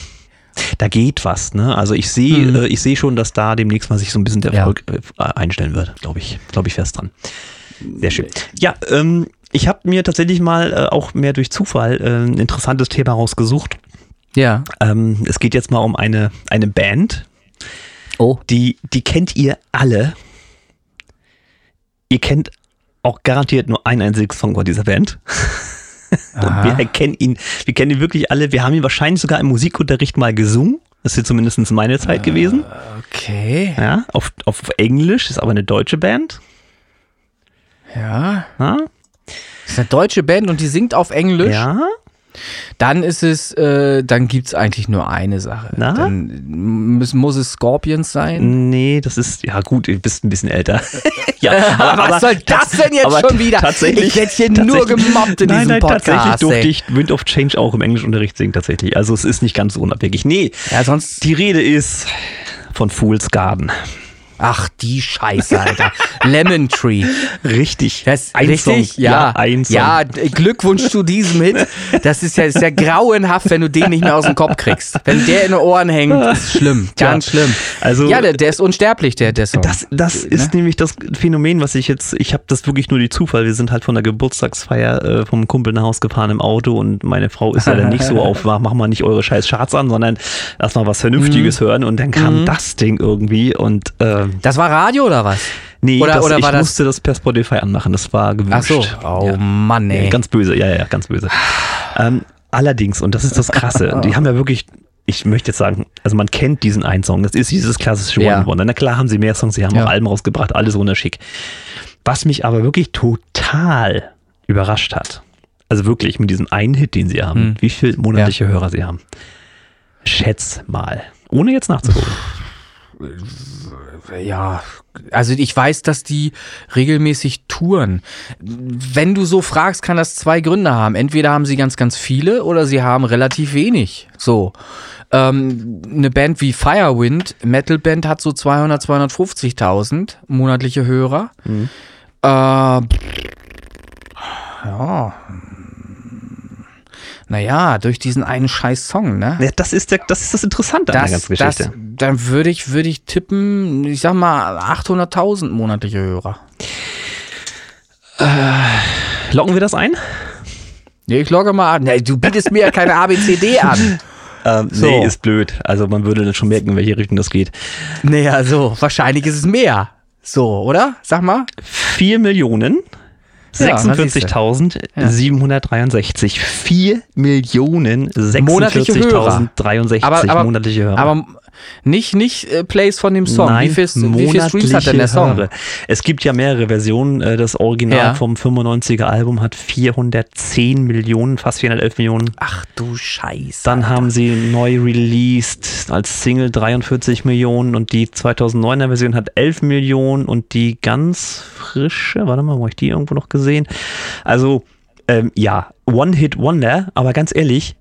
da geht was, ne? Also ich sehe, Mhm. äh, ich sehe schon, dass da demnächst mal sich so ein bisschen der. Erfolg äh, einstellen wird, glaube ich, glaube ich fest dran. Sehr schön. Ja, ähm, ich habe mir tatsächlich mal äh, auch mehr durch Zufall äh, ein interessantes Thema rausgesucht. Ja. Ähm, es geht jetzt mal um eine, eine Band, Oh. die, die kennt ihr alle. Ihr kennt auch garantiert nur einen einzigen Song von dieser Band. Wir kennen ihn, wir kennen ihn wirklich alle. Wir haben ihn wahrscheinlich sogar im Musikunterricht mal gesungen. Das ist zumindest meine Zeit gewesen. Okay. Ja, auf, auf Englisch, ist aber eine deutsche Band. Ja. Ja, Das ist eine deutsche Band und die singt auf Englisch. ja. Dann ist es, äh, dann gibt's eigentlich nur eine Sache. Na? Dann muss, muss es Scorpions sein. Nee, das ist, ja gut, du bist ein bisschen älter. ja, was soll das denn jetzt aber schon wieder? Tatsächlich, Ich werd hier nur tatsächlich- gemobbt in nein, diesem nein, tatsächlich Podcast, durfte ey. ich Wind of Change auch im Englischunterricht singen, tatsächlich. Also es ist nicht ganz so unabhängig. Nee, Ja, sonst. die Rede ist von Fool's Garden. Ach, die Scheiße, Alter. Lemon Tree. Richtig. Das ein richtig? Song. Ja. ein Song. Ja, Glückwunsch zu diesem Hit. Das ist ja, ist ja grauenhaft, wenn du den nicht mehr aus dem Kopf kriegst. Wenn der in den Ohren hängt, ist schlimm. Ganz Ja. schlimm. Also- ja, der, der ist unsterblich, der, der Song. Das, das Ne? ist nämlich das Phänomen, was ich jetzt, ich habe das wirklich nur die Zufall. Wir sind halt von der Geburtstagsfeier äh, vom Kumpel nach Hause gefahren im Auto und meine Frau ist ja dann nicht so auf, mach mal nicht eure scheiß Charts an, sondern lass mal was Vernünftiges Mhm. hören und dann kam das Ding irgendwie und ähm, das war Radio oder was? nee, Oder- das, oder ich war das- musste das per Spotify anmachen, das war gewünscht. Ach so. Oh ja. Mann, ey. Ja, ganz böse, ja, ja, ganz böse. ähm, allerdings, und das ist das Krasse, die haben ja wirklich, ich möchte jetzt sagen, also man kennt diesen einen Song, das ist dieses klassische Ja. One-Wonder. Na klar haben sie mehr Songs, sie haben Ja. auch Alben rausgebracht, alles wunderschick. Was mich aber wirklich total überrascht hat, also wirklich mit diesem einen Hit, den sie haben, Hm. wie viel monatliche Hörer sie haben. Schätz mal, ohne jetzt nachzugucken. Ja, also ich weiß, dass die regelmäßig touren. Wenn du so fragst, kann das zwei Gründe haben. Entweder haben sie ganz, ganz viele oder sie haben relativ wenig. So. Ähm, eine Band wie Firewind, Metalband, hat so 200, 250.000 monatliche Hörer. Äh, ja. Naja, durch diesen einen scheiß Song, ne? Ja, das, ist der, das ist das Interessante an der Das, ganzen das, Geschichte. dann würde ich, würde ich tippen, ich sag mal 800.000 monatliche Hörer. Locken wir das ein? Nee, ich logge mal an. Nee, du bietest mir ja keine ABCD an. Ähm, So. Nee, ist blöd. Also man würde dann schon merken, in welche Richtung das geht. Naja, so, wahrscheinlich ist es mehr. So, oder? Sag mal. 4 Millionen Ja, na, siehste. 46.763. 4 Millionen Monatliche Hörer. 46.063 Aber, aber, monatliche Hörer. aber nicht, nicht äh, Plays von dem Song. Nein, wie, viel, Streams hat denn der Song? Hörer. Es gibt ja mehrere Versionen. Äh, Das Original Ja. vom 95er Album hat 410 Millionen, fast 411 Millionen. Ach du Scheiße. Dann haben sie neu released als Single 43 Millionen und die 2009er Version hat 11 Millionen und die ganz frische, warte mal, wo ich die irgendwo noch gesehen? Also, ähm, ja, One-Hit-Wonder, aber ganz ehrlich,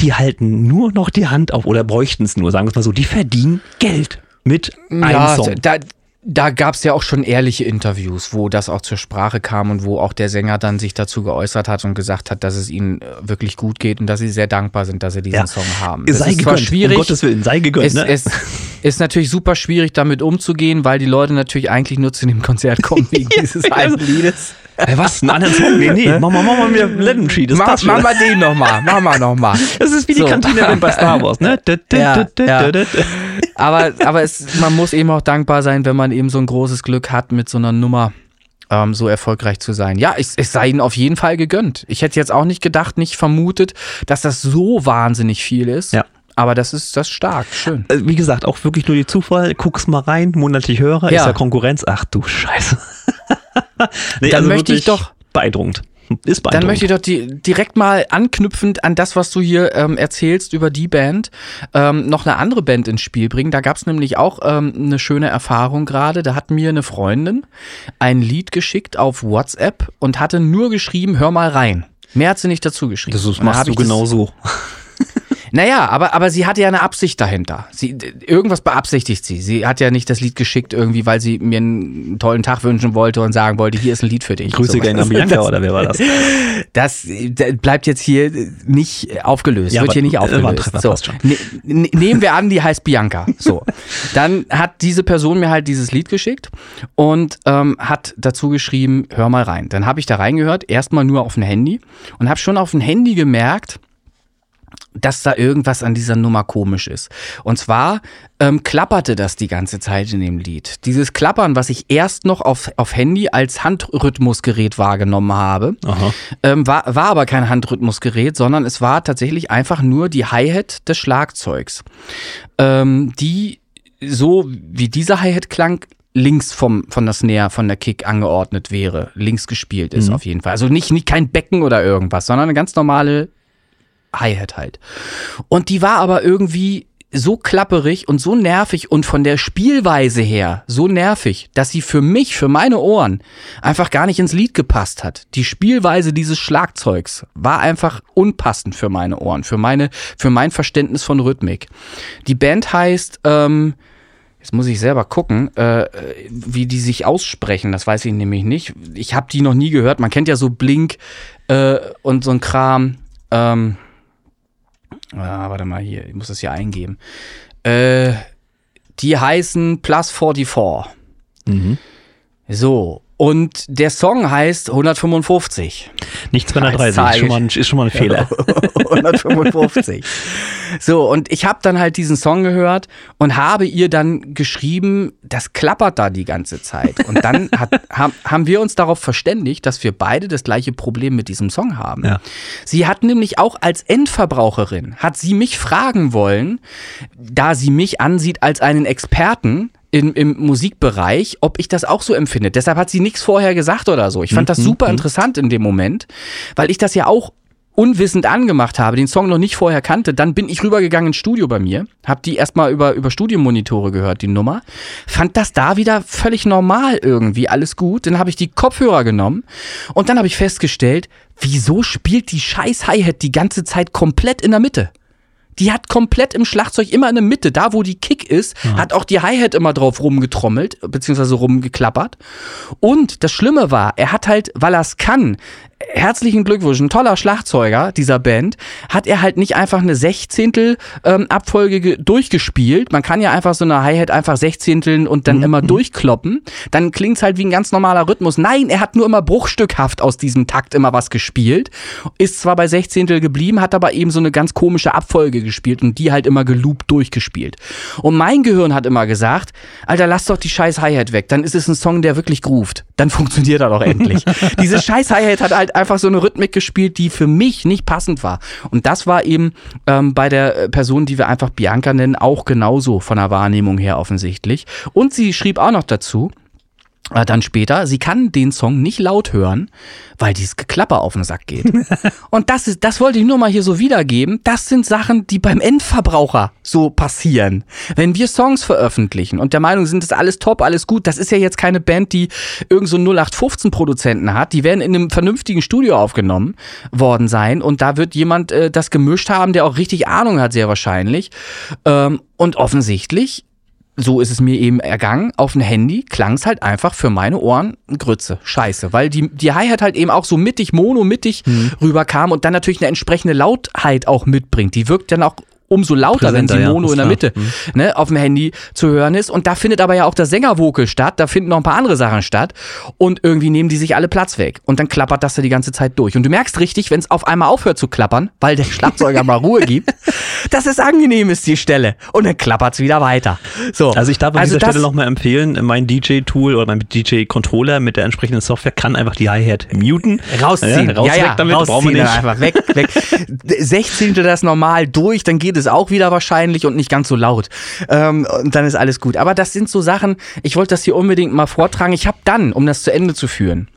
die halten nur noch die Hand auf oder bräuchten es nur, sagen wir es mal so, die verdienen Geld mit einem ja, Song. da, da gab es ja auch schon ehrliche Interviews, wo das auch zur Sprache kam und wo auch der Sänger dann sich dazu geäußert hat und gesagt hat, dass es ihnen äh, wirklich gut geht und dass sie sehr dankbar sind, dass sie diesen Ja. Song haben. sei ist zwar gegönnt, schwierig. um Gottes Willen, sei gegönnt. es, ne? es ist natürlich super schwierig, damit umzugehen, weil die Leute natürlich eigentlich nur zu dem Konzert kommen wegen dieses einen Liedes. Äh, was, einen anderen Song? Nee, nee, mach mal, mach mal wieder Lemon Tree, das Mach, mach mal den nochmal, mach mal nochmal. Das ist wie die So. Kantine bei Star Wars, ne? Ja, ja. Aber, aber es, man muss eben auch dankbar sein, wenn man eben so ein großes Glück hat mit so einer Nummer ähm, so erfolgreich zu sein. Ja, es, es sei ihnen auf jeden Fall gegönnt. Ich hätte jetzt auch nicht gedacht, nicht vermutet, dass das so wahnsinnig viel ist. Ja. Aber das ist das ist stark, schön. Äh, Wie gesagt, auch wirklich nur die Zufall. Guck's mal rein, monatlich Hörer, Ja. ist ja Konkurrenz. Ach du Scheiße. nee, Dann möchte ich doch- Beeindruckend. Ist beeindruckend. Dann möchte ich doch die, direkt mal anknüpfend an das, was du hier ähm, erzählst über die Band, ähm, noch eine andere Band ins Spiel bringen. Da gab es nämlich auch ähm, eine schöne Erfahrung gerade. Da hat mir eine Freundin ein Lied geschickt auf WhatsApp und hatte nur geschrieben, hör mal rein. Mehr hat sie nicht dazu geschrieben. das machst du genau so. Naja, aber, aber sie hatte ja eine Absicht dahinter. Sie, irgendwas beabsichtigt sie. Sie hat ja nicht das Lied geschickt irgendwie, weil sie mir einen tollen Tag wünschen wollte und sagen wollte, hier ist ein Lied für dich. Grüße So, gerne an das- Bianca, das- oder wer war das? Das äh, bleibt jetzt hier nicht aufgelöst, Ja, wird hier nicht aufgelöst. So. Ne, ne, nehmen wir an, die heißt Bianca. So. Dann hat diese Person mir halt dieses Lied geschickt und ähm, hat dazu geschrieben, hör mal rein. Dann habe ich da reingehört, erstmal nur auf dem Handy und habe schon auf dem Handy gemerkt, dass da irgendwas an dieser Nummer komisch ist. Und zwar ähm, klapperte das die ganze Zeit in dem Lied. Dieses Klappern, was ich erst noch auf, auf Handy als Handrhythmusgerät wahrgenommen habe, ähm, war, war aber kein Handrhythmusgerät, sondern es war tatsächlich einfach nur die Hi-Hat des Schlagzeugs, ähm, die so wie dieser Hi-Hat klang, links vom, von der Snare, von der Kick angeordnet wäre, links gespielt ist auf jeden Fall. Also nicht, nicht kein Becken oder irgendwas, sondern eine ganz normale Hi-Hat halt. Und die war aber irgendwie so klapperig und so nervig und von der Spielweise her so nervig, dass sie für mich, für meine Ohren, einfach gar nicht ins Lied gepasst hat. Die Spielweise dieses Schlagzeugs war einfach unpassend für meine Ohren, für meine, für mein Verständnis von Rhythmik. Die Band heißt, ähm, Jetzt muss ich selber gucken, äh, wie die sich aussprechen. Das weiß ich nämlich nicht. Ich habe die noch nie gehört. Man kennt ja so Blink äh, und so ein Kram. Ähm, ah, warte mal hier, ich muss das hier eingeben. Äh, die heißen Plus 44. Mhm. So. Und der Song heißt 155. Nicht 230, ist schon mal, ein- ist schon mal ein Fehler. 155. So, und ich habe dann halt diesen Song gehört und habe ihr dann geschrieben, das klappert da die ganze Zeit. Und dann hat, haben, haben wir uns darauf verständigt, dass wir beide das gleiche Problem mit diesem Song haben. Ja. Sie hat nämlich auch als Endverbraucherin, hat sie mich fragen wollen, da sie mich ansieht als einen Experten, im, im Musikbereich, ob ich das auch so empfinde. Deshalb hat sie nichts vorher gesagt oder so. Ich fand das super interessant in dem Moment, weil ich das ja auch unwissend angemacht habe, den Song noch nicht vorher kannte, dann bin ich rübergegangen ins Studio bei mir, hab die erstmal über, über Studiomonitore gehört, die Nummer, fand das da wieder völlig normal irgendwie, alles gut, dann habe ich die Kopfhörer genommen und dann habe ich festgestellt, wieso spielt die scheiß Hi-Hat die ganze Zeit komplett in der Mitte? Die hat komplett im Schlagzeug immer in der Mitte, da wo die Kick ist, hat auch die Hi-Hat immer drauf rumgetrommelt, beziehungsweise rumgeklappert. Und das Schlimme war, er hat halt, weil er es kann, herzlichen Glückwunsch, ein toller Schlagzeuger dieser Band, hat er halt nicht einfach eine Sechzehntel ähm, Abfolge ge- durchgespielt. Man kann ja einfach so eine Hi-Hat einfach Sechzehnteln und dann immer durchkloppen. Dann klingt's halt wie ein ganz normaler Rhythmus. Nein, er hat nur immer bruchstückhaft aus diesem Takt immer was gespielt. Ist zwar bei Sechzehntel geblieben, hat aber eben so eine ganz komische Abfolge gespielt und die halt immer geloopt durchgespielt. Und mein Gehirn hat immer gesagt, Alter, lass doch die scheiß Hi-Hat weg. Dann ist es ein Song, der wirklich groovt. Dann funktioniert er doch endlich. Diese scheiß Hi-Hat hat halt einfach so eine Rhythmik gespielt, die für mich nicht passend war. Und das war eben ähm, bei der äh, Person, die wir einfach Bianca nennen, auch genauso von der Wahrnehmung her offensichtlich. Und sie schrieb auch noch dazu, dann später, sie kann den Song nicht laut hören, weil dieses Geklapper auf den Sack geht. Und das ist, das wollte ich nur mal hier so wiedergeben. Das sind Sachen, die beim Endverbraucher so passieren. Wenn wir Songs veröffentlichen und der Meinung sind, das ist alles top, alles gut, das ist ja jetzt keine Band, die irgend so einen 0815 Produzenten hat. Die werden in einem vernünftigen Studio aufgenommen worden sein und da wird jemand äh, das gemischt haben, der auch richtig Ahnung hat, sehr wahrscheinlich. Ähm, und offensichtlich so ist es mir eben ergangen. Auf dem Handy klang es halt einfach für meine Ohren Grütze. Scheiße. Weil die, die Hi-Hat halt eben auch so mittig, mono-mittig rüberkam und dann natürlich eine entsprechende Lautheit auch mitbringt. Die wirkt dann auch umso lauter, wenn sie Mono ja, in der Mitte mhm. ne, auf dem Handy zu hören ist. Und da findet aber ja auch das Sängervocal statt, da finden noch ein paar andere Sachen statt. Und irgendwie nehmen die sich alle Platz weg. Und dann klappert das da die ganze Zeit durch. Und du merkst richtig, wenn es auf einmal aufhört zu klappern, weil der Schlagzeuger mal Ruhe gibt, dass es angenehm ist, die Stelle. Und dann klappert es wieder weiter. So. Also ich darf an also dieser Stelle nochmal empfehlen, mein DJ-Tool oder mein DJ-Controller mit der entsprechenden Software kann einfach die Hi-Hat muten. Rausziehen. Ja, raus, ja, ja, damit, rausziehen, nicht. einfach weg, weg. 16. das normal durch, dann geht es auch wieder wahrscheinlich und nicht ganz so laut. Ähm, und dann ist alles gut. Aber das sind so Sachen, ich wollte das hier unbedingt mal vortragen. Ich habe dann, um das zu Ende zu führen,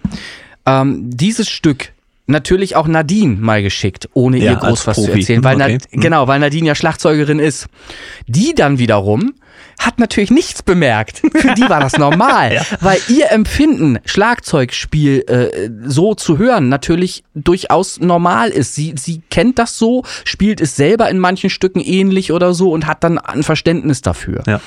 ähm, dieses Stück natürlich auch Nadine mal geschickt, ohne ja, ihr groß was Profi. zu erzählen, weil okay. Na, genau, weil Nadine ja Schlagzeugerin ist. Die dann wiederum hat natürlich nichts bemerkt. Für die war das normal, ja. weil ihr Empfinden, Schlagzeugspiel äh, so zu hören, natürlich durchaus normal ist. Sie, sie kennt das so, spielt es selber in manchen Stücken ähnlich oder so und hat dann ein Verständnis dafür. Ja.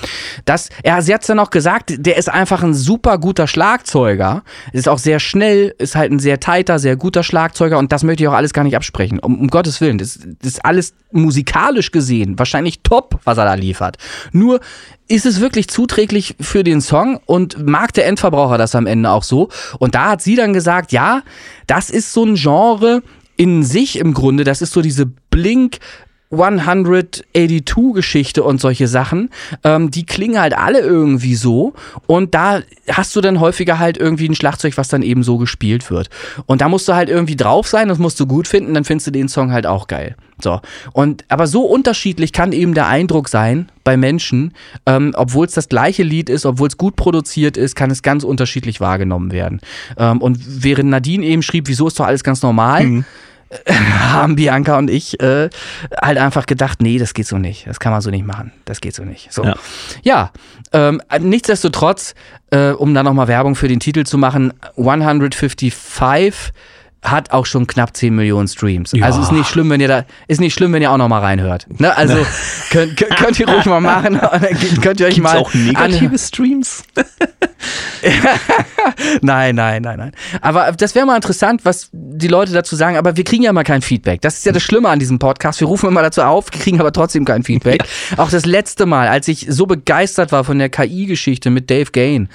Das, ja, sie hat es dann auch gesagt, der ist einfach ein super guter Schlagzeuger, ist auch sehr schnell, ist halt ein sehr tighter, sehr guter Schlagzeuger und das möchte ich auch alles gar nicht absprechen. Um, um Gottes Willen, das, das ist alles musikalisch gesehen wahrscheinlich top, was er da liefert. Nur ist es wirklich zuträglich für den Song und mag der Endverbraucher das am Ende auch so? Und da hat sie dann gesagt, ja, das ist so ein Genre in sich im Grunde, das ist so diese Blink 182-Geschichte und solche Sachen, ähm, die klingen halt alle irgendwie so. Und da hast du dann häufiger halt irgendwie ein Schlagzeug, was dann eben so gespielt wird. Und da musst du halt irgendwie drauf sein, das musst du gut finden, dann findest du den Song halt auch geil. So. Und aber so unterschiedlich kann eben der Eindruck sein bei Menschen, ähm, obwohl es das gleiche Lied ist, obwohl es gut produziert ist, kann es ganz unterschiedlich wahrgenommen werden. Ähm, und während Nadine eben schrieb, wieso ist doch alles ganz normal, mhm haben Bianca und ich äh, halt einfach gedacht, nee, das geht so nicht. Das kann man so nicht machen. Das geht so nicht. So. Ja, ja ähm, nichtsdestotrotz, äh, um da nochmal Werbung für den Titel zu machen, 155 hat auch schon knapp 10 Millionen Streams. Ja. Also ist nicht schlimm, wenn ihr da, ist nicht schlimm, wenn ihr auch noch mal reinhört. Ne? Also ne. könnt, könnt, könnt, ihr ruhig mal machen. könnt ihr euch Gibt's mal auch negative Streams? nein, nein, nein, nein. Aber das wäre mal interessant, was die Leute dazu sagen. Aber wir kriegen ja mal kein Feedback. Das ist ja das Schlimme an diesem Podcast. Wir rufen immer dazu auf, kriegen aber trotzdem kein Feedback. Ja. Auch das letzte Mal, als ich so begeistert war von der KI-Geschichte mit Dave Gain,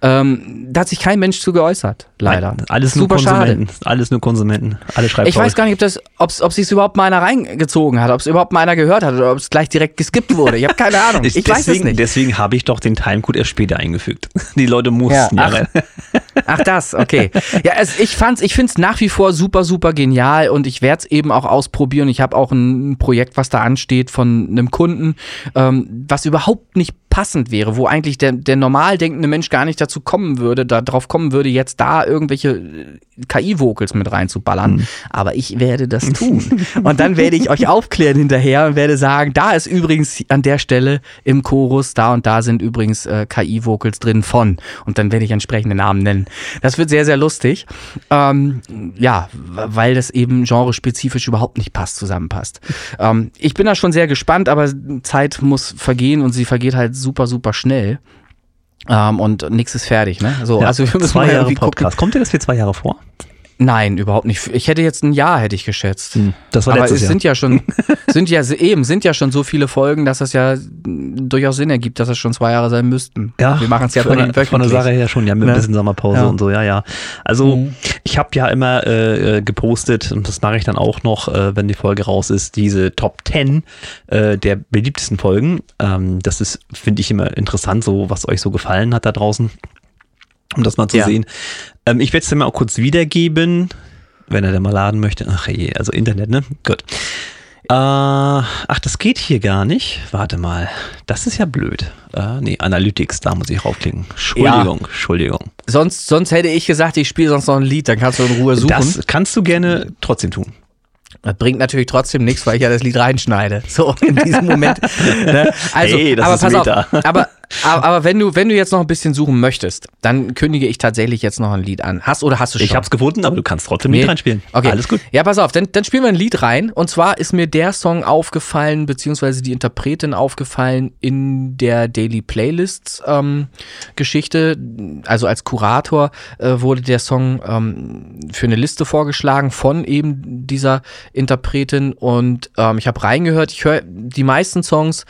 ähm, da hat sich kein Mensch zu geäußert. Leider. Nein, alles Super nur Konsumenten. Schade. Alles nur Konsumenten. Alle schreiben Ich weiß gar nicht, ob das, ob es sich überhaupt mal einer reingezogen hat, ob es überhaupt mal einer gehört hat oder ob es gleich direkt geskippt wurde. Ich habe keine Ahnung. Ich, ich deswegen, weiß es nicht. Deswegen habe ich doch den Timecode erst später eingefügt. Die Leute mussten ja. ja ach, ach, das, okay. Ja, es, ich fand's, ich finde es nach wie vor super, super genial und ich werde es eben auch ausprobieren. Ich habe auch ein Projekt, was da ansteht von einem Kunden, ähm, was überhaupt nicht passend wäre, wo eigentlich der, der normal denkende Mensch gar nicht dazu kommen würde, darauf kommen würde, jetzt da irgendwelche äh, KI-Vocals mit reinzuballern. Mhm. Aber ich werde das tun. und dann werde ich euch aufklären hinterher und werde sagen, da ist übrigens an der Stelle im Chorus, da und da sind übrigens äh, KI-Vocals drin von. Und dann werde ich entsprechende Namen nennen. Das wird sehr, sehr lustig. Ähm, ja, weil das eben genrespezifisch überhaupt nicht passt, zusammenpasst. Ähm, ich bin da schon sehr gespannt, aber Zeit muss vergehen und sie vergeht halt super, super schnell. Ähm, und nichts ist fertig, ne? So, ja, also wir müssen zwei mal Jahre Podcast. Gucken. Kommt dir das für zwei Jahre vor? Nein, überhaupt nicht. Ich hätte jetzt ein Jahr, hätte ich geschätzt. Hm, das war Aber es Jahr. sind ja schon, sind ja eben, sind ja schon so viele Folgen, dass das ja durchaus Sinn ergibt, dass es schon zwei Jahre sein müssten. Ja, wir machen es ja von, von, von der Sache her schon, ja, mit ein bisschen Sommerpause ja. und so, ja, ja. Also mhm. ich habe ja immer äh, gepostet, und das mache ich dann auch noch, äh, wenn die Folge raus ist, diese Top 10 äh, der beliebtesten Folgen. Ähm, das ist, finde ich, immer interessant, so was euch so gefallen hat da draußen um das mal zu ja. sehen. Ähm, ich werde es dir mal auch kurz wiedergeben, wenn er da mal laden möchte. Ach je, also Internet, ne? Gut. Äh, ach, das geht hier gar nicht. Warte mal. Das ist ja blöd. Äh, nee, Analytics, da muss ich raufklicken. Entschuldigung, ja. Entschuldigung. Sonst, sonst hätte ich gesagt, ich spiele sonst noch ein Lied, dann kannst du in Ruhe suchen. Das kannst du gerne trotzdem tun. Das bringt natürlich trotzdem nichts, weil ich ja das Lied reinschneide. So in diesem Moment. Ne? Also, hey, aber pass Meta. auf. Aber aber, aber, wenn du, wenn du jetzt noch ein bisschen suchen möchtest, dann kündige ich tatsächlich jetzt noch ein Lied an. Hast oder hast du schon? Ich hab's gefunden, aber du kannst trotzdem nee. Lied reinspielen. Okay. Alles gut. Ja, pass auf, dann, dann spielen wir ein Lied rein. Und zwar ist mir der Song aufgefallen, beziehungsweise die Interpretin aufgefallen in der Daily Playlists ähm, Geschichte. Also als Kurator äh, wurde der Song ähm, für eine Liste vorgeschlagen von eben dieser Interpretin. Und ähm, ich habe reingehört. Ich höre die meisten Songs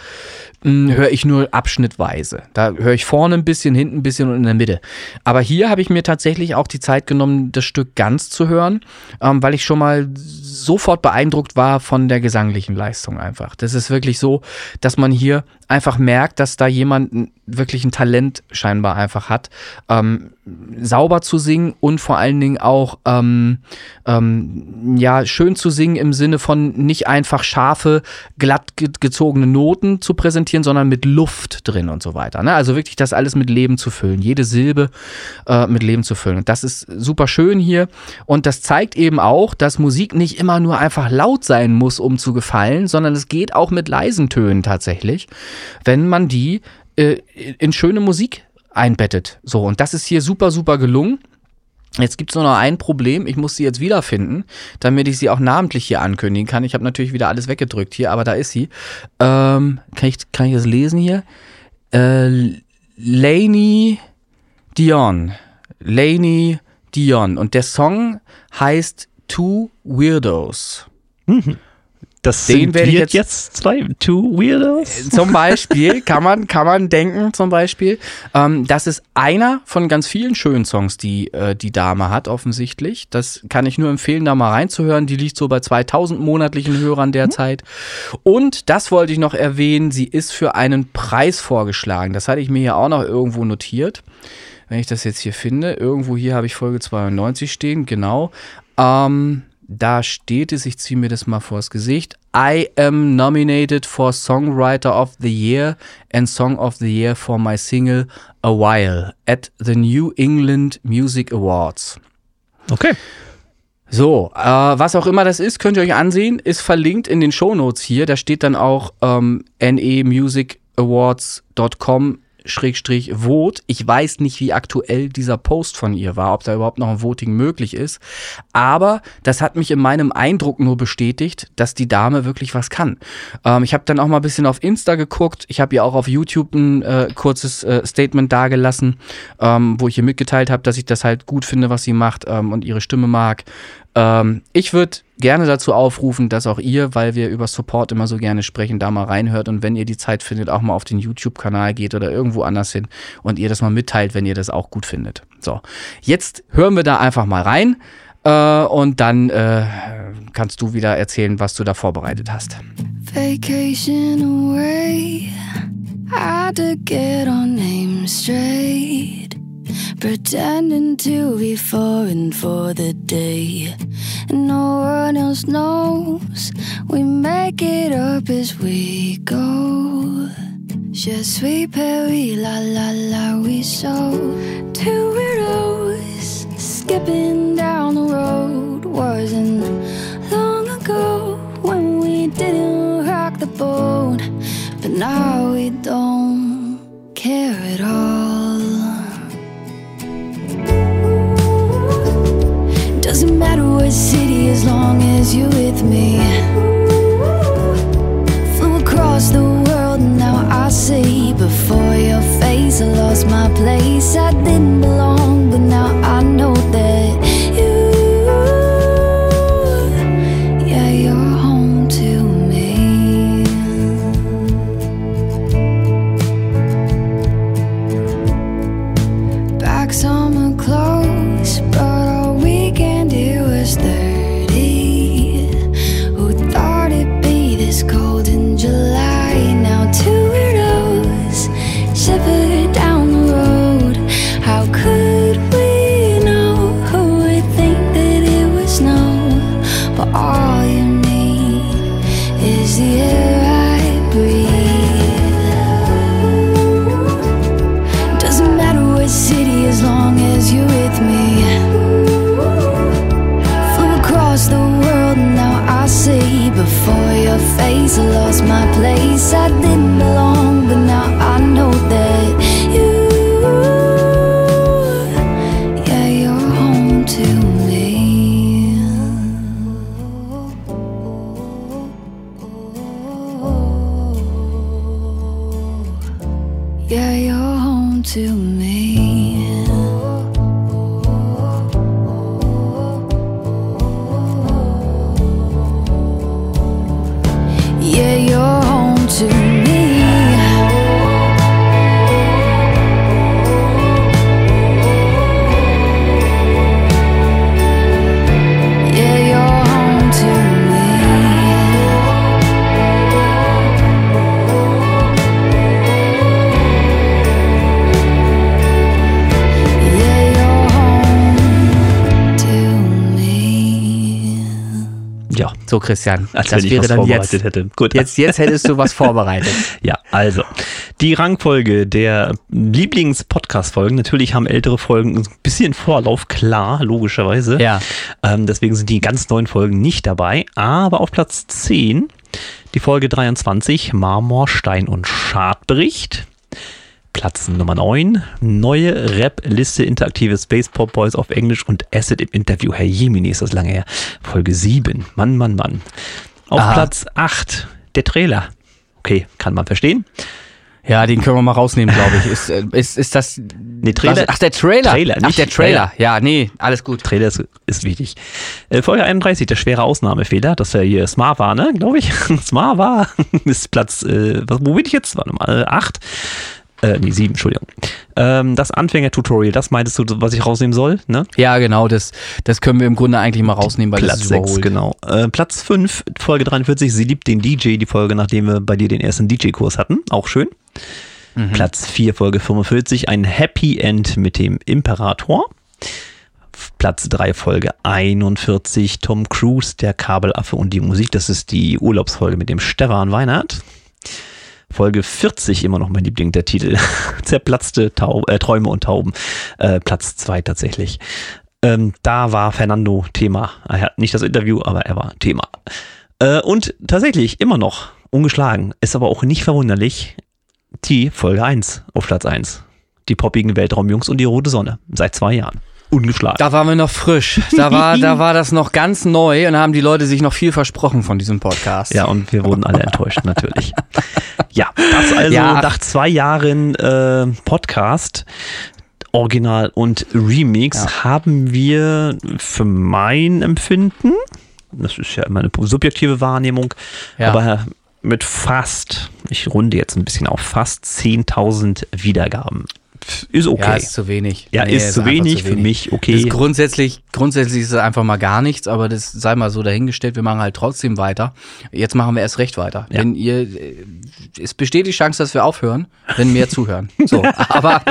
höre ich nur abschnittweise. Da höre ich vorne ein bisschen, hinten ein bisschen und in der Mitte. Aber hier habe ich mir tatsächlich auch die Zeit genommen, das Stück ganz zu hören, ähm, weil ich schon mal sofort beeindruckt war von der gesanglichen Leistung einfach. Das ist wirklich so, dass man hier einfach merkt, dass da jemand wirklich ein Talent scheinbar einfach hat, ähm, sauber zu singen und vor allen Dingen auch ähm, ähm, ja schön zu singen im Sinne von nicht einfach scharfe, glatt gezogene Noten zu präsentieren, sondern mit Luft drin und so weiter. Ne? Also wirklich das alles mit Leben zu füllen, jede Silbe äh, mit Leben zu füllen. Das ist super schön hier und das zeigt eben auch, dass Musik nicht immer nur einfach laut sein muss, um zu gefallen, sondern es geht auch mit leisen Tönen tatsächlich wenn man die äh, in schöne Musik einbettet. So, und das ist hier super, super gelungen. Jetzt gibt es nur noch ein Problem. Ich muss sie jetzt wiederfinden, damit ich sie auch namentlich hier ankündigen kann. Ich habe natürlich wieder alles weggedrückt hier, aber da ist sie. Ähm, kann, ich, kann ich das lesen hier? Äh, Laney Dion. Laney Dion. Und der Song heißt Two Weirdos. Mhm. Das Den sind werde ich jetzt, jetzt zwei Two Weirdos. Zum Beispiel kann man kann man denken zum Beispiel, ähm, das ist einer von ganz vielen schönen Songs, die äh, die Dame hat offensichtlich. Das kann ich nur empfehlen, da mal reinzuhören. Die liegt so bei 2000 monatlichen Hörern derzeit. Mhm. Und das wollte ich noch erwähnen. Sie ist für einen Preis vorgeschlagen. Das hatte ich mir ja auch noch irgendwo notiert wenn ich das jetzt hier finde. Irgendwo hier habe ich Folge 92 stehen, genau. Ähm, da steht es, ich ziehe mir das mal vors Gesicht. I am nominated for Songwriter of the Year and Song of the Year for my single A While at the New England Music Awards. Okay. So, äh, was auch immer das ist, könnt ihr euch ansehen, ist verlinkt in den Shownotes hier. Da steht dann auch ähm, nemusicawards.com Schrägstrich Vote. Ich weiß nicht, wie aktuell dieser Post von ihr war, ob da überhaupt noch ein Voting möglich ist. Aber das hat mich in meinem Eindruck nur bestätigt, dass die Dame wirklich was kann. Ähm, ich habe dann auch mal ein bisschen auf Insta geguckt. Ich habe ihr auch auf YouTube ein äh, kurzes äh, Statement dargelassen, ähm, wo ich ihr mitgeteilt habe, dass ich das halt gut finde, was sie macht ähm, und ihre Stimme mag. Ähm, ich würde gerne dazu aufrufen, dass auch ihr, weil wir über Support immer so gerne sprechen, da mal reinhört und wenn ihr die Zeit findet, auch mal auf den YouTube-Kanal geht oder irgendwo anders hin und ihr das mal mitteilt, wenn ihr das auch gut findet. So, jetzt hören wir da einfach mal rein äh, und dann äh, kannst du wieder erzählen, was du da vorbereitet hast. Vacation away, I had to get our names straight. Pretending to be foreign for the day. And no one else knows. We make it up as we go. Je suis Perry, la la la, we so two weirdos skipping down the road. Wasn't long ago when we didn't rock the boat, but now we don't care at all. Long as you're with me. Christian, als das wenn ich wäre was dann vorbereitet jetzt. hätte. Gut. Jetzt, jetzt hättest du was vorbereitet. Ja, also die Rangfolge der Lieblings-Podcast-Folgen. Natürlich haben ältere Folgen ein bisschen Vorlauf, klar, logischerweise. Ja. Ähm, deswegen sind die ganz neuen Folgen nicht dabei. Aber auf Platz 10 die Folge 23, Marmor, Stein und Schadbericht. Platz Nummer 9, neue Rap-Liste interaktive Space Pop Boys auf Englisch und Acid im Interview. Herr Jemini, ist das lange her. Folge 7, Mann, Mann, Mann. Auf Aha. Platz 8, der Trailer. Okay, kann man verstehen. Ja, den können wir mal rausnehmen, glaube ich. Ist, äh, ist, ist das. Nee, Trailer- Was? Ach, der Trailer. Trailer, Ach, nicht der Trailer. Ja, nee, alles gut. Trailer ist, ist wichtig. Äh, Folge 31, der schwere Ausnahmefehler, dass er hier Smart war, ne, glaube ich. Smart war, ist Platz, äh, wo bin ich jetzt? Warte mal, äh, 8. Äh, nee, 7, Entschuldigung. Ähm, das Anfänger-Tutorial, das meintest du, was ich rausnehmen soll, ne? Ja, genau, das, das können wir im Grunde eigentlich mal rausnehmen, weil Platz das ist 6, überholt. genau. Äh, Platz 5, Folge 43, sie liebt den DJ, die Folge, nachdem wir bei dir den ersten DJ-Kurs hatten. Auch schön. Mhm. Platz 4, Folge 45, ein Happy End mit dem Imperator. Platz 3, Folge 41, Tom Cruise, der Kabelaffe und die Musik. Das ist die Urlaubsfolge mit dem Stefan Weinert. Folge 40, immer noch mein Liebling, der Titel. Zerplatzte Tau äh, Träume und Tauben. Äh, Platz 2 tatsächlich. Ähm, da war Fernando Thema. Er hat nicht das Interview, aber er war Thema. Äh, und tatsächlich immer noch ungeschlagen. Ist aber auch nicht verwunderlich. Die Folge 1 auf Platz 1. Die poppigen Weltraumjungs und die rote Sonne. Seit zwei Jahren. Ungeschlagen. Da waren wir noch frisch. Da war, da war das noch ganz neu und da haben die Leute sich noch viel versprochen von diesem Podcast. Ja, und wir wurden alle enttäuscht, natürlich. Ja, das also Ja. nach zwei Jahren äh, Podcast, Original und Remix, Ja. haben wir für mein Empfinden, das ist ja immer eine subjektive Wahrnehmung, Ja. aber mit fast, ich runde jetzt ein bisschen auf, fast 10.000 Wiedergaben. Ist okay. Ja, ist zu wenig. Ja, Nee, ist zu einfach wenig, für mich, okay. Ist grundsätzlich, grundsätzlich ist es einfach mal gar nichts, aber das sei mal so dahingestellt, wir machen halt trotzdem weiter. Jetzt machen wir erst recht weiter. Ja. Wenn ihr, es besteht die Chance, dass wir aufhören, wenn mehr zuhören. So, aber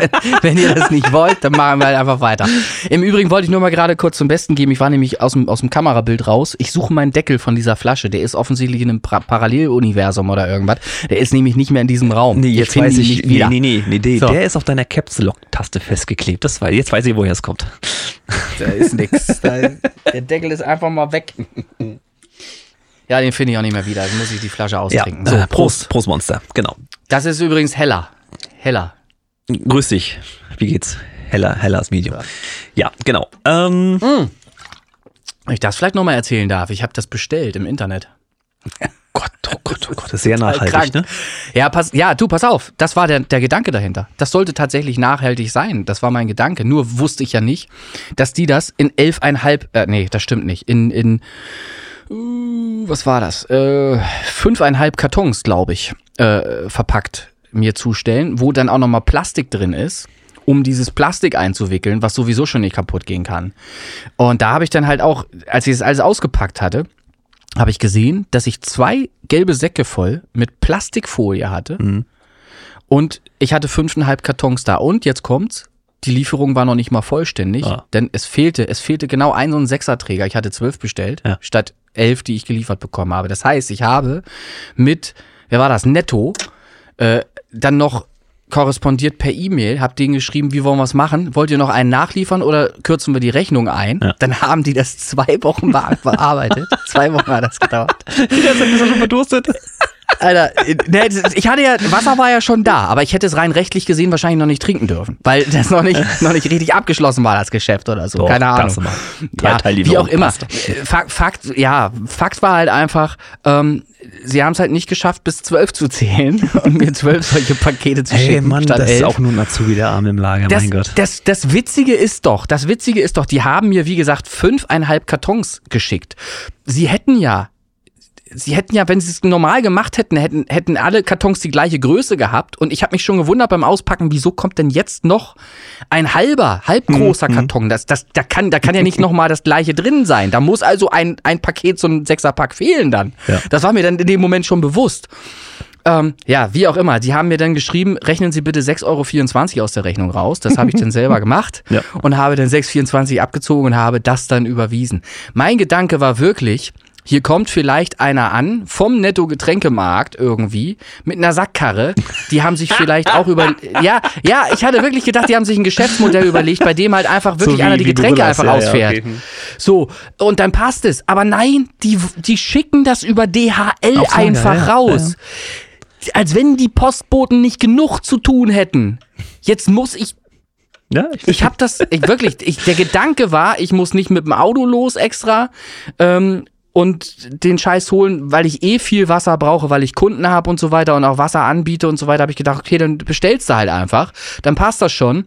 wenn ihr das nicht wollt, dann machen wir halt einfach weiter. Im Übrigen wollte ich nur mal gerade kurz zum Besten geben. Ich war nämlich aus dem, aus dem Kamerabild raus. Ich suche meinen Deckel von dieser Flasche. Der ist offensichtlich in einem pra Paralleluniversum oder irgendwas. Der ist nämlich nicht mehr in diesem Raum. Nee, Ich jetzt finde weiß ich, nicht wieder. nee, nee, nee, nee So. der ist auf deiner Caps Lock-Taste festgeklebt. Das war, jetzt weiß ich, woher es kommt. Da ist nix. Da, der Deckel ist einfach mal weg. Ja, den finde ich auch nicht mehr wieder. Also muss ich die Flasche austrinken. so, äh, Prost. Prost, Prost Monster, genau. Das ist übrigens heller. Heller. Grüß dich. Wie geht's? Heller, heller als Medium. Ja, genau. Ähm, Wenn ich das vielleicht nochmal erzählen darf. Ich habe das bestellt im Internet. Gott, oh Gott, oh Gott, das ist sehr nachhaltig, krank. ne? Ja, pass, ja, du, pass auf. Das war der, der Gedanke dahinter. Das sollte tatsächlich nachhaltig sein. Das war mein Gedanke. Nur wusste ich ja nicht, dass die das in elfeinhalb, äh, nee, das stimmt nicht. In, in, uh, was war das? Äh, fünfeinhalb Kartons, glaube ich, äh, verpackt mir zustellen, wo dann auch nochmal Plastik drin ist um dieses Plastik einzuwickeln, was sowieso schon nicht kaputt gehen kann. Und da habe ich dann halt auch, als ich das alles ausgepackt hatte, habe ich gesehen, dass ich zwei gelbe Säcke voll mit Plastikfolie hatte. Mhm. Und ich hatte fünfeinhalb Kartons da. Und jetzt kommt's. Die Lieferung war noch nicht mal vollständig, Ah. denn es fehlte, es fehlte genau ein so ein Sechserträger. Ich hatte zwölf bestellt, Ja. statt elf, die ich geliefert bekommen habe. Das heißt, ich habe mit, wer war das, netto, äh, dann noch korrespondiert per E-Mail, hab denen geschrieben, wie wollen wir es machen? Wollt ihr noch einen nachliefern oder kürzen wir die Rechnung ein? Ja. Dann haben die das zwei Wochen be- bearbeitet. zwei Wochen hat das gedauert. Die du schon verdurstet. Alter, ne, ich hatte ja, Wasser war ja schon da, aber ich hätte es rein rechtlich gesehen wahrscheinlich noch nicht trinken dürfen, weil das noch nicht, noch nicht richtig abgeschlossen war, das Geschäft oder so. Doch, Keine Ahnung. Ja, wie auch immer. Fakt, Fakt, ja, Fakt war halt einfach, ähm, sie haben es halt nicht geschafft, bis zwölf zu zählen und mir zwölf solche Pakete zu Hey schicken. Mann, das ist elf. auch nur ein Azubi der Arme im Lager, Das, mein Gott. Das, das Witzige ist doch, das Witzige ist doch, die haben mir, wie gesagt, fünfeinhalb Kartons geschickt. Sie hätten ja, sie hätten ja, wenn sie es normal gemacht hätten, hätten, hätten alle Kartons die gleiche Größe gehabt. Und ich habe mich schon gewundert beim Auspacken, wieso kommt denn jetzt noch ein halber, halbgroßer Mhm, Karton? Das, das, da, kann, da kann ja nicht nochmal das gleiche drin sein. Da muss also ein, ein Paket, so ein Sechserpack fehlen dann. Ja. Das war mir dann in dem Moment schon bewusst. Ähm, ja, wie auch immer. Die haben mir dann geschrieben, rechnen Sie bitte 6,24 Euro aus der Rechnung raus. Das habe ich dann selber gemacht Ja. und habe dann 6,24 abgezogen und habe das dann überwiesen. Mein Gedanke war wirklich, hier kommt vielleicht einer an vom Netto-Getränkemarkt irgendwie mit einer Sackkarre. Die haben sich vielleicht auch über. Ja, ja, ich hatte wirklich gedacht, die haben sich ein Geschäftsmodell überlegt, bei dem halt einfach wirklich wie- einer die Getränke einfach ja, ja, ausfährt. okay. Hm. So, und dann passt es. Aber nein, die, die schicken das über DHL Aufs Lager, einfach ja, raus. Als wenn die Postboten nicht genug zu tun hätten. Jetzt muss ich Ja, ich, ich habe das ich, wirklich. Ich, der Gedanke war, ich muss nicht mit dem Auto los extra ähm, und den Scheiß holen, weil ich eh viel Wasser brauche, weil ich Kunden habe und so weiter und auch Wasser anbiete und so weiter. Habe ich gedacht, okay, dann bestellst du halt einfach, dann passt das schon.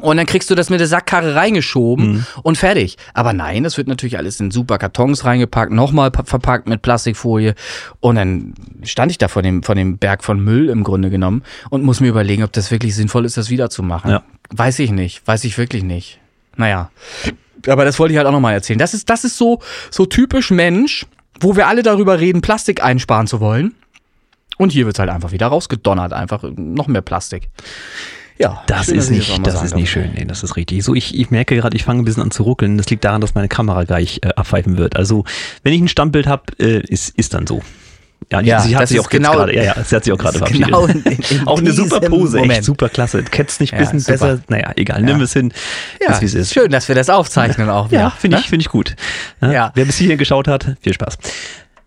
Und dann kriegst du das mit der Sackkarre reingeschoben und fertig. Aber nein, das wird natürlich alles in super Kartons reingepackt, nochmal pa- verpackt mit Plastikfolie. Und dann stand ich da vor dem, vor dem Berg von Müll im Grunde genommen und muss mir überlegen, ob das wirklich sinnvoll ist, das wiederzumachen. Ja. Weiß ich nicht. Weiß ich wirklich nicht. Naja. Aber das wollte ich halt auch nochmal erzählen. Das ist, das ist so, so typisch Mensch, wo wir alle darüber reden, Plastik einsparen zu wollen. Und hier wird's halt einfach wieder rausgedonnert. Einfach noch mehr Plastik. Ja. das schön, ist ich nicht, das ist nicht schön. Nee, das ist richtig. So, ich, ich merke gerade, ich fange ein bisschen an zu ruckeln. Das liegt daran, dass meine Kamera gleich äh, abpfeifen wird. Also, wenn ich ein Standbild habe, äh, ist, ist dann so. Ja, Ja, sie hat sich auch genau- gerade, ja, ja, sie hat sich auch gerade verabschiedet. genau in- in auch eine super Pose, echt Moment. super klasse. Ketzt nicht ein Ja, bisschen super. besser. Naja, egal, nimm Ja. es hin. Ja, ist, wie es ist. schön, dass wir das aufzeichnen auch wieder. Ja, finde ich, ne? finde ich gut. Ja. Wer bis hierhin geschaut hat, viel Spaß.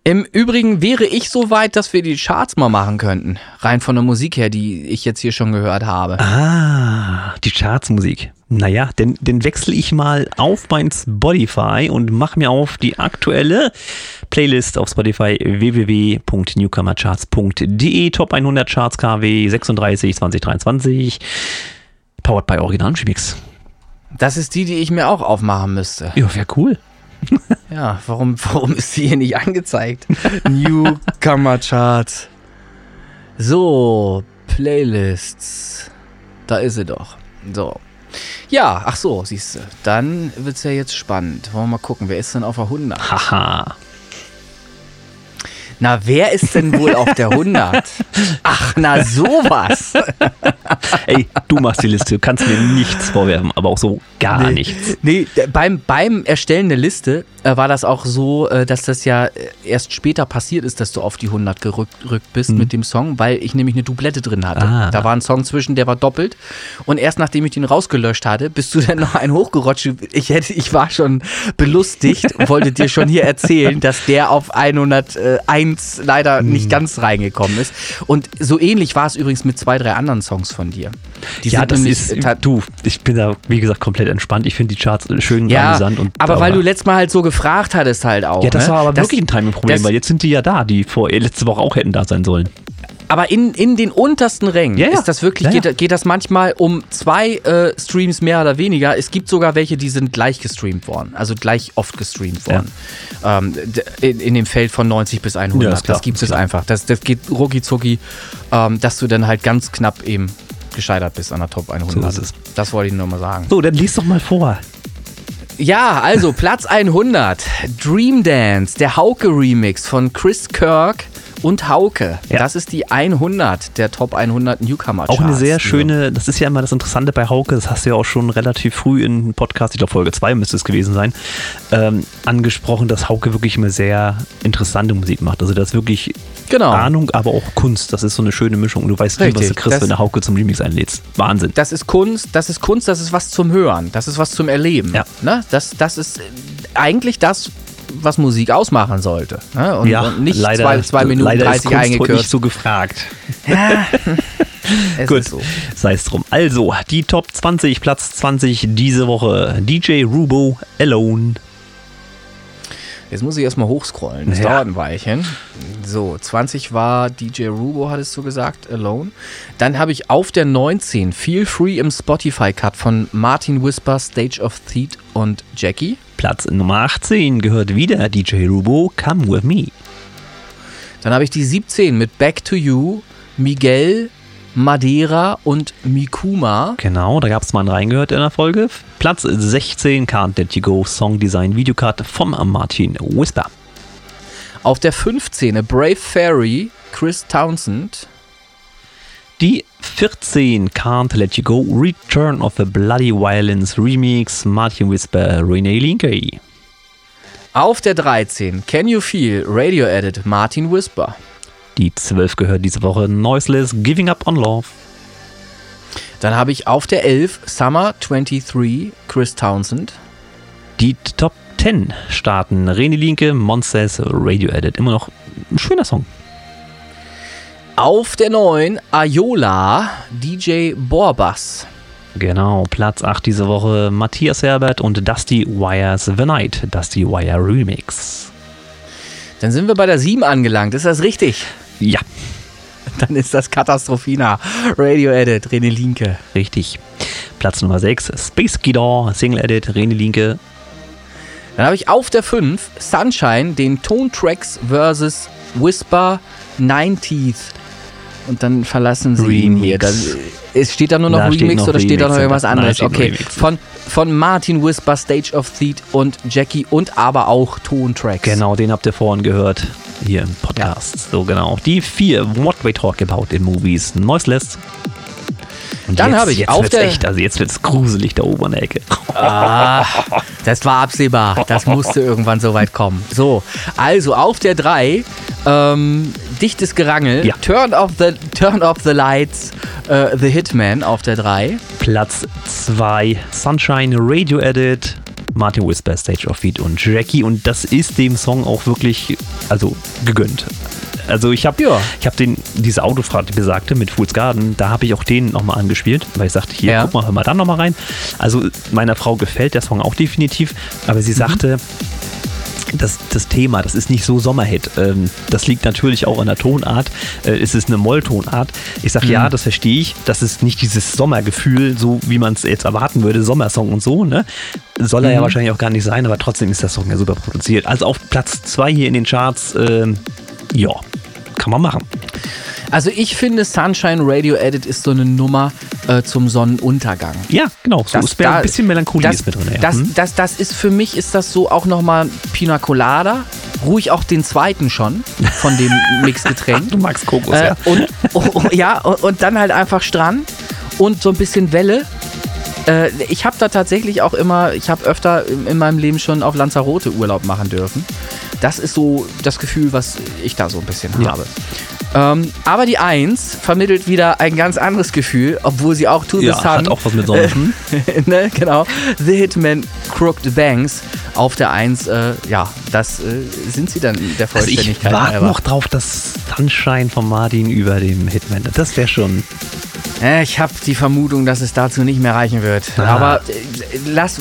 Im Übrigen wäre ich so weit, dass wir die Charts mal machen könnten. Rein von der Musik her, die ich jetzt hier schon gehört habe. Ah, die Chartsmusik. Naja, dann, dann wechsle ich mal auf mein Spotify und mache mir auf die aktuelle Playlist auf Spotify www.newcomercharts.de Top 100 Charts KW 36 2023 Powered by Original Remix. Das ist die, die ich mir auch aufmachen müsste. Ja, wäre cool. Ja, warum, warum ist sie hier nicht angezeigt? Newcomer Charts. So, Playlists. Da ist sie doch. So. Ja, ach so, siehst du. Dann wird's ja jetzt spannend. Wollen wir mal gucken, wer ist denn auf der 100? Haha. Na, wer ist denn wohl auf der 100? Ach, na sowas. Ey, du machst die Liste, du kannst mir nichts vorwerfen, aber auch so gar nichts. Nee, beim, beim Erstellen der Liste äh, war das auch so, äh, dass das ja äh, erst später passiert ist, dass du auf die 100 gerückt bist mit dem Song, weil ich nämlich eine Doublette drin hatte. Ah. Da war ein Song zwischen, der war doppelt. Und erst nachdem ich den rausgelöscht hatte, bist du dann noch ein hochgerutscht. Ich, hätte, ich war schon belustigt, wollte dir schon hier erzählen, dass der auf 101 leider nicht ganz reingekommen ist. Und so ähnlich war es übrigens mit zwei, drei anderen Songs von dir. Die ja, das ist, du, ich bin da, wie gesagt, komplett entspannt. Ich finde die Charts schön ja, amüsant. Und aber weil du letztes Mal halt so gefragt hattest halt auch. Ja, das ne? war aber Das- wirklich ein Timing-Problem, weil jetzt sind die ja da, die vor letzte Woche auch hätten da sein sollen. Aber in, in den untersten Rängen Ja, ist das wirklich, Ja, ja. Geht, geht das manchmal um zwei äh, Streams mehr oder weniger. Es gibt sogar welche, die sind gleich gestreamt worden, also gleich oft gestreamt worden. Ähm, in, in dem Feld von 90 bis 100. Ja, ist klar, das gibt es einfach. Das, das geht rucki zucki, ähm, dass du dann halt ganz knapp eben gescheitert bist an der Top 100. So. Das wollte ich nur mal sagen. So, dann lies doch mal vor. Ja, also Platz 100. Dream Dance, der Hauke-Remix von Chris Kirk und Hauke. Ja. Das ist die 100 der Top 100 Newcomer Auch eine Charts. sehr schöne, das ist ja immer das Interessante bei Hauke, das hast du ja auch schon relativ früh in Podcast, ich glaube Folge 2 müsste es gewesen sein, ähm, angesprochen, dass Hauke wirklich immer sehr interessante Musik macht. Also das ist wirklich Genau. Ahnung, aber auch Kunst. Das ist so eine schöne Mischung. Und du weißt nie, was du Richtig, kriegst, das- wenn du Hauke zum Remix einlädst. Wahnsinn. Das ist Kunst, das ist Kunst, das ist was zum Hören, das ist was zum Erleben. Ja. Ne? Das, das ist äh, eigentlich das, was Musik ausmachen sollte. Ne? Und, ja, und nicht leider, zwei, zwei Minuten leider 30 ist eingekürzt. nicht so gefragt. Es Gut, so. sei es drum. Also, die Top 20, Platz 20 diese Woche. DJ Rubo, Alone. Jetzt muss ich erstmal hochscrollen. Das Ja. dauert ein Weilchen. So, 20 war DJ Rubo, hattest du gesagt, Alone. Dann habe ich auf der 19 Feel Free im Spotify-Cut von Martin Whisper, Stage of Theat und Jackie. Platz Nummer 18 gehört wieder DJ Rubo, Come With Me. Dann habe ich die 17 mit Back to You, Miguel, Madeira und Mikuma. Genau, da gab es mal reingehört in der Folge. Platz 16, Can't Let You Go, Song Design Videocard vom Martin Whisper. Auf der 15 A Brave Fairy, Chris Townsend. Die 14, Can't Let You Go, Return of the Bloody Violence Remix, Martin Whisper, Renee Linke. Auf der 13 Can You Feel, Radio Edit, Martin Whisper. Die 12 gehört diese Woche Noiseless, Giving Up on Love. Dann habe ich auf der 11 Summer 23, Chris Townsend. Die Top 10 starten René Linke, Monsters, Radio Edit. Immer noch ein schöner Song. Auf der 9 Ayola, DJ Borbas. Genau, Platz 8 diese Woche Matthias Herbert und Dusty Wires The Night, Dusty Wire Remix. Dann sind wir bei der 7 angelangt, ist das richtig? Ja, Dann ist das Katastrophina, Radio Edit, René Linke. richtig. Platz Nummer 6 Space Guitar, Single Edit, René Linke. Dann habe ich auf der 5 Sunshine, den Tone Tracks versus Whisper 90th. Und dann verlassen sie ihn hier. Da, Remix. es steht da nur noch Da Remix noch oder steht da noch Remix irgendwas anderes? Nein, Okay, Remix. von, von Martin Whisper, Stage of Theat und Jackie und aber auch Tone Tracks. Genau, den habt ihr vorhin gehört hier im Podcast. So genau. Die 4 What We Talk About in Movies, Noiseless. Und Dann habe ich jetzt auf der- echt, also jetzt wird's gruselig da oben an der Ecke. Ah, das war absehbar. Das musste irgendwann so weit kommen. So, also auf der 3, ähm, dichtes Gerangel. Ja. Turn off the, turn off the lights, äh, The Hitman auf der 3. Platz 2 Sunshine Radio Edit, Martin Whisper, Stage of Feet und Jackie. Und das ist dem Song auch wirklich, also gegönnt. Also ich habe Ja. ich hab den, diese Autofahrt, die besagte mit Fool's Garden, da habe ich auch den nochmal angespielt, weil ich sagte, hier, Ja. guck mal, hör mal da nochmal rein. Also meiner Frau gefällt der Song auch definitiv, aber Mhm. sie sagte, das, das Thema, das ist nicht so Sommerhit. Ähm, das liegt natürlich auch an der Tonart. Äh, es ist eine Molltonart. Ich sage, Mhm. ja, das verstehe ich. Das ist nicht dieses Sommergefühl, so wie man es jetzt erwarten würde, Sommersong und so. Ne? Soll er Mhm. ja wahrscheinlich auch gar nicht sein, aber trotzdem ist der Song ja super produziert. Also auf Platz 2 hier in den Charts, ähm, ja, kann man machen. Also ich finde Sunshine Radio Edit ist so eine Nummer äh, zum Sonnenuntergang. Ja, genau. So ist da- ein bisschen Melancholie das, ist mit drin. Ja. Das, Hm? das, das ist für mich ist das so auch nochmal Pina Colada. Ruhig auch den zweiten schon von dem Mixgetränk. Du magst Kokos, Äh, ja. und, oh, oh, ja, und, und dann halt einfach Strand und so ein bisschen Welle. Äh, ich habe da tatsächlich auch immer, ich habe öfter in in meinem Leben schon auf Lanzarote Urlaub machen dürfen. Das ist so das Gefühl, was ich da so ein bisschen Ja. habe. Ähm, aber die Eins vermittelt wieder ein ganz anderes Gefühl, obwohl sie auch To Ja, Sun. hat auch was mit Sonne. Ne, genau. The Hitman Crooked Banks auf der Eins. Äh, ja, das äh, sind sie dann der Also ich Vollständigkeit warte noch drauf, dass Sunshine von Martin über dem Hitman. Das wäre schon. Äh, Ich habe die Vermutung, dass es dazu nicht mehr reichen wird. Ah. Aber äh, lass,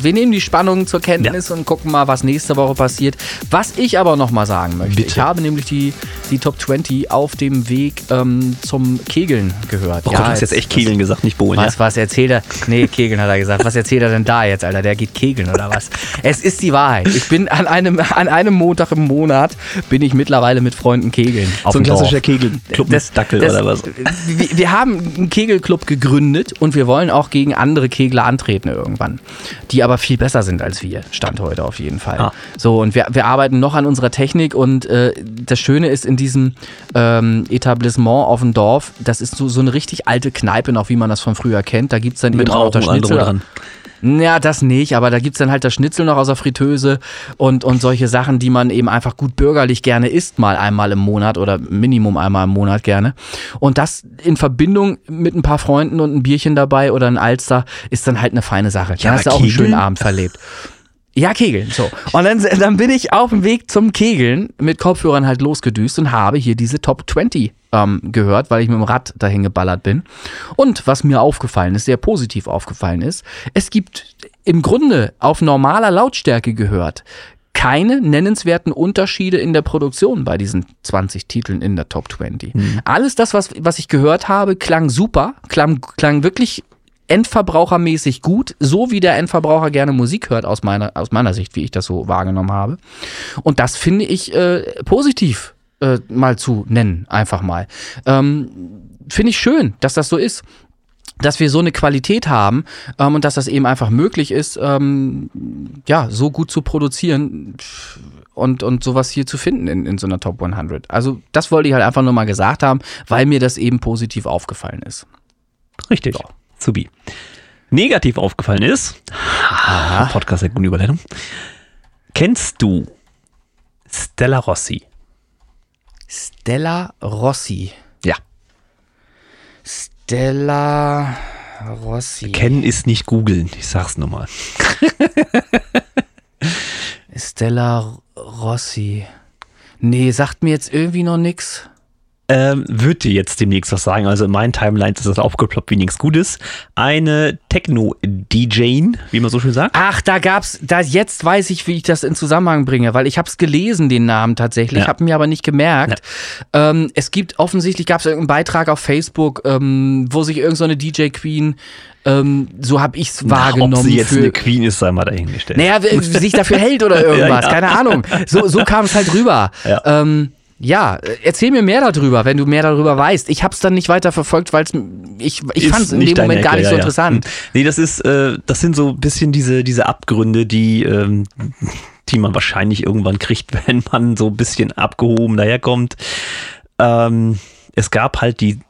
wir nehmen die Spannung zur Kenntnis und gucken mal, was nächste Woche passiert. Was ich aber noch mal sagen möchte, Bitte. ich habe nämlich die, die Top 20 auf dem Weg ähm, zum Kegeln gehört. Oh Gott, du hast jetzt echt Kegeln gesagt, nicht Bohlen. Was, was erzählt er? Nee, Kegeln hat er gesagt. Was erzählt er denn da jetzt, Alter? Der geht Kegeln oder was? Es ist die Wahrheit. Ich bin an einem, an einem Montag im Monat bin ich mittlerweile mit Freunden kegeln. So ein klassischer Kegelclub mit Dackel oder was? Wir, wir haben einen Kegelclub gegründet und wir wollen auch gegen andere Kegler antreten irgendwann. Die aber viel besser sind als wir. Stand heute auf jeden Fall. Ah. So, und wir, wir arbeiten noch an unserer Technik und äh, das Schöne ist in diesem ähm, Etablissement auf dem Dorf, das ist so, so eine richtig alte Kneipe, noch wie man das von früher kennt. Da gibt es dann Mit eben auch das Schnitzel. dran. Ja, das nicht, aber da gibt's dann halt das Schnitzel noch aus der Fritteuse und, und solche Sachen, die man eben einfach gut bürgerlich gerne isst, mal einmal im Monat oder Minimum einmal im Monat gerne. Und das in Verbindung mit ein paar Freunden und ein Bierchen dabei oder ein Alster ist dann halt eine feine Sache. Ja, Da hast du auch einen schönen Abend verlebt. Ja, Kegeln, so. Und dann, dann bin ich auf dem Weg zum Kegeln mit Kopfhörern halt losgedüst und habe hier diese Top 20 ähm, gehört, weil ich mit dem Rad dahin geballert bin. Und was mir aufgefallen ist, sehr positiv aufgefallen ist, es gibt im Grunde auf normaler Lautstärke gehört keine nennenswerten Unterschiede in der Produktion bei diesen 20 Titeln in der Top 20. Alles das, was, was ich gehört habe, klang super, klang, klang wirklich endverbrauchermäßig gut, so wie der Endverbraucher gerne Musik hört, aus meiner, aus meiner Sicht, wie ich das so wahrgenommen habe. Und das finde ich äh, positiv äh, mal zu nennen, einfach mal. Ähm, finde ich schön, dass das so ist dass wir so eine Qualität haben ähm, und dass das eben einfach möglich ist, ähm, ja, so gut zu produzieren und, und sowas hier zu finden in, in so einer Top 100. Also das wollte ich halt einfach nur mal gesagt haben, weil mir das eben positiv aufgefallen ist. Richtig. Subi. Negativ aufgefallen ist, Aha. Podcast der gute Überleitung. Kennst du Stella Rossi? Stella Rossi. Ja. Stella Rossi. Kennen ist nicht googeln, ich sag's nochmal. Stella Rossi. Nee, sagt mir jetzt irgendwie noch nix. Ähm, wird dir jetzt demnächst was sagen. Also in meinen Timelines ist das aufgeploppt wie nichts Gutes. Eine Techno-DJ, wie man so schön sagt. Ach, da gab's, da jetzt weiß ich, wie ich das in Zusammenhang bringe, weil ich habe es gelesen, den Namen tatsächlich, Ja. habe mir aber nicht gemerkt. Ähm, es gibt offensichtlich gab es irgendeinen Beitrag auf Facebook, ähm, wo sich irgendeine so eine DJ Queen, ähm, so habe ich es wahrgenommen. Ob sie jetzt für, eine Queen ist, sei mal dahingestellt. naja, sich dafür hält oder irgendwas, Ja, ja. keine Ahnung. So, so kam es halt rüber. Ja. Ähm, ja, äh, erzähl mir mehr darüber, wenn du mehr darüber weißt. Ich habe es dann nicht weiter verfolgt, weil ich, ich fand es in dem Moment gar Ecke, nicht ja, so ja. interessant. Hm. Nee, das ist, äh, das sind so ein bisschen diese, diese Abgründe, die, ähm, die man wahrscheinlich irgendwann kriegt, wenn man so ein bisschen abgehoben daherkommt. Ähm, es gab halt die,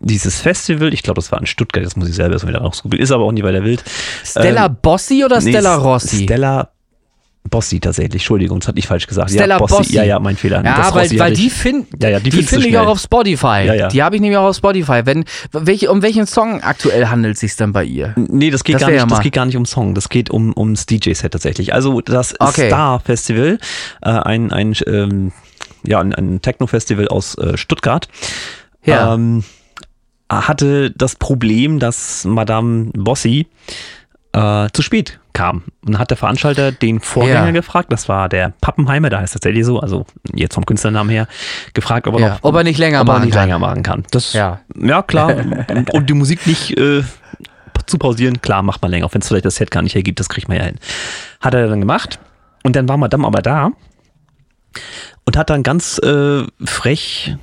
dieses Festival, ich glaube, das war in Stuttgart, das muss ich selber erstmal wieder rausgoogeln, ist aber auch nicht weiter wild. Stella Ähm, Bossi oder Nee, Stella Rossi? Stella Bossi tatsächlich, Entschuldigung, das hatte ich falsch gesagt. Stella ja, Bossi. Bossi. Ja, ja, mein Fehler. Ja, Das weil, Rossi weil die finde Ja, ja, die die finde ich auch auf Spotify. Ja, ja. Die habe ich nämlich auch auf Spotify. Wenn, welche, um welchen Song aktuell handelt es sich dann bei ihr? Nee, das geht, Das gar nicht, ja das geht gar nicht um Song, das geht um, ums DJ-Set tatsächlich. Also das Okay. Star Festival, äh, ein, ein, ähm, ja, ein, ein Techno-Festival aus äh, Stuttgart, Ja. ähm, hatte das Problem, dass Madame Bossi äh, zu spät kam. Und hat der Veranstalter den Vorgänger Ja. gefragt, das war der Pappenheimer, da heißt tatsächlich so, also jetzt vom Künstlernamen her, gefragt, ob er, Ja, noch, ob er nicht länger ob er machen nicht kann. länger machen kann. Das, Ja. ja, klar. und, und die Musik nicht äh, zu pausieren, klar, macht man länger, auch wenn es vielleicht das Set gar nicht hergibt, das kriegt man ja hin. Hat er dann gemacht und dann war Madame aber da und hat dann ganz äh, frech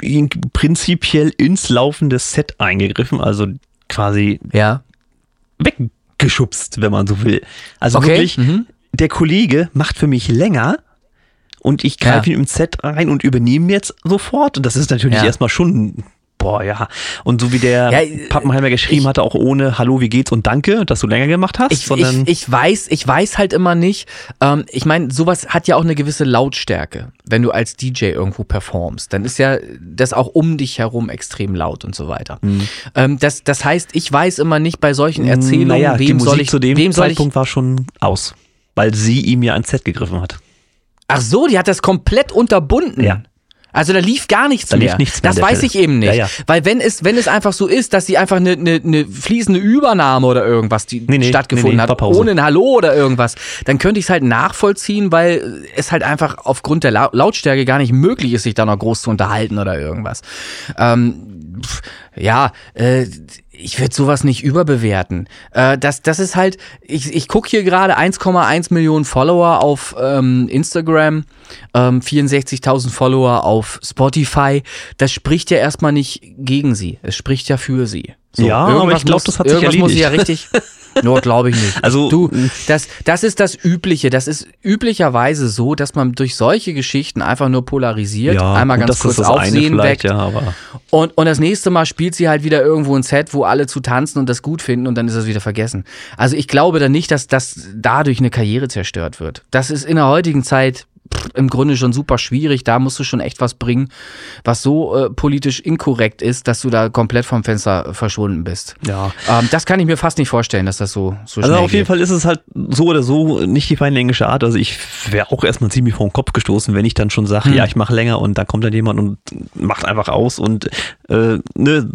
in, prinzipiell ins laufende Set eingegriffen, also quasi Ja. Weggeschubst, wenn man so will. Also Okay, wirklich, mhm. der Kollege macht für mich länger und ich greife Ja. ihn im Set rein und übernehme jetzt sofort. Und das ist natürlich Ja. erstmal schon, boah, ja. Und so wie der Ja, äh, Pappenheimer geschrieben ich- hatte, auch ohne Hallo, wie geht's und Danke, dass du länger gemacht hast, Ich, sondern ich, ich weiß, ich weiß halt immer nicht. Ähm, ich meine, sowas hat ja auch eine gewisse Lautstärke, wenn du als DJ irgendwo performst. Dann ist ja das auch um dich herum extrem laut und so weiter. Mhm. Ähm, das, das heißt, ich weiß immer nicht bei solchen Erzählungen, naja, wem die Musik soll ich, zu dem wem soll ich. Zeitpunkt war schon aus, weil sie ihm ja ans Set gegriffen hat. Ach so, die hat das komplett unterbunden. Ja. Also da lief gar nichts Da mehr. lief nichts mehr das weiß Stelle. ich eben nicht. Ja, ja. Weil wenn es, wenn es einfach so ist, dass sie einfach eine, eine, eine fließende Übernahme oder irgendwas, die Nee, nee, stattgefunden nee, hat, ohne ein Hallo oder irgendwas, dann könnte ich es halt nachvollziehen, weil es halt einfach aufgrund der Lau- Lautstärke gar nicht möglich ist, sich da noch groß zu unterhalten oder irgendwas. Ähm, ja, äh, ich würde sowas nicht überbewerten. Äh, das, das ist halt, ich, ich gucke hier gerade 1,1 Millionen Follower auf ähm, Instagram, ähm, 64.000 Follower auf Spotify. Das spricht ja erstmal nicht gegen sie. Es spricht ja für sie. Ja, aber ich glaub, muss- das hat sich Irgendwas muss sie ja erledigt. richtig. Nur glaube ich nicht. Also, du, das, das ist das Übliche. Das ist üblicherweise so, dass man durch solche Geschichten einfach nur polarisiert, einmal gut, ganz das kurz das Aufsehen weckt. Ja, Und, und das nächste Mal spielt sie halt wieder irgendwo ein Set, wo alle zu tanzen und das gut finden und dann ist es wieder vergessen. Also ich glaube dann nicht, dass das dadurch eine Karriere zerstört wird. Das ist in der heutigen Zeit pff, im Grunde schon super schwierig. Da musst du schon echt was bringen, was so äh, politisch inkorrekt ist, dass du da komplett vom Fenster verschwunden bist. Ja. Ähm, das kann ich mir fast nicht vorstellen, dass das so, so Also auf jeden geht. Fall ist es halt so oder so nicht die feine englische Art. Also ich wäre auch erstmal ziemlich vor den Kopf gestoßen, wenn ich dann schon sage, Hm. ja, ich mache länger und da kommt dann jemand und macht einfach aus und äh, ne,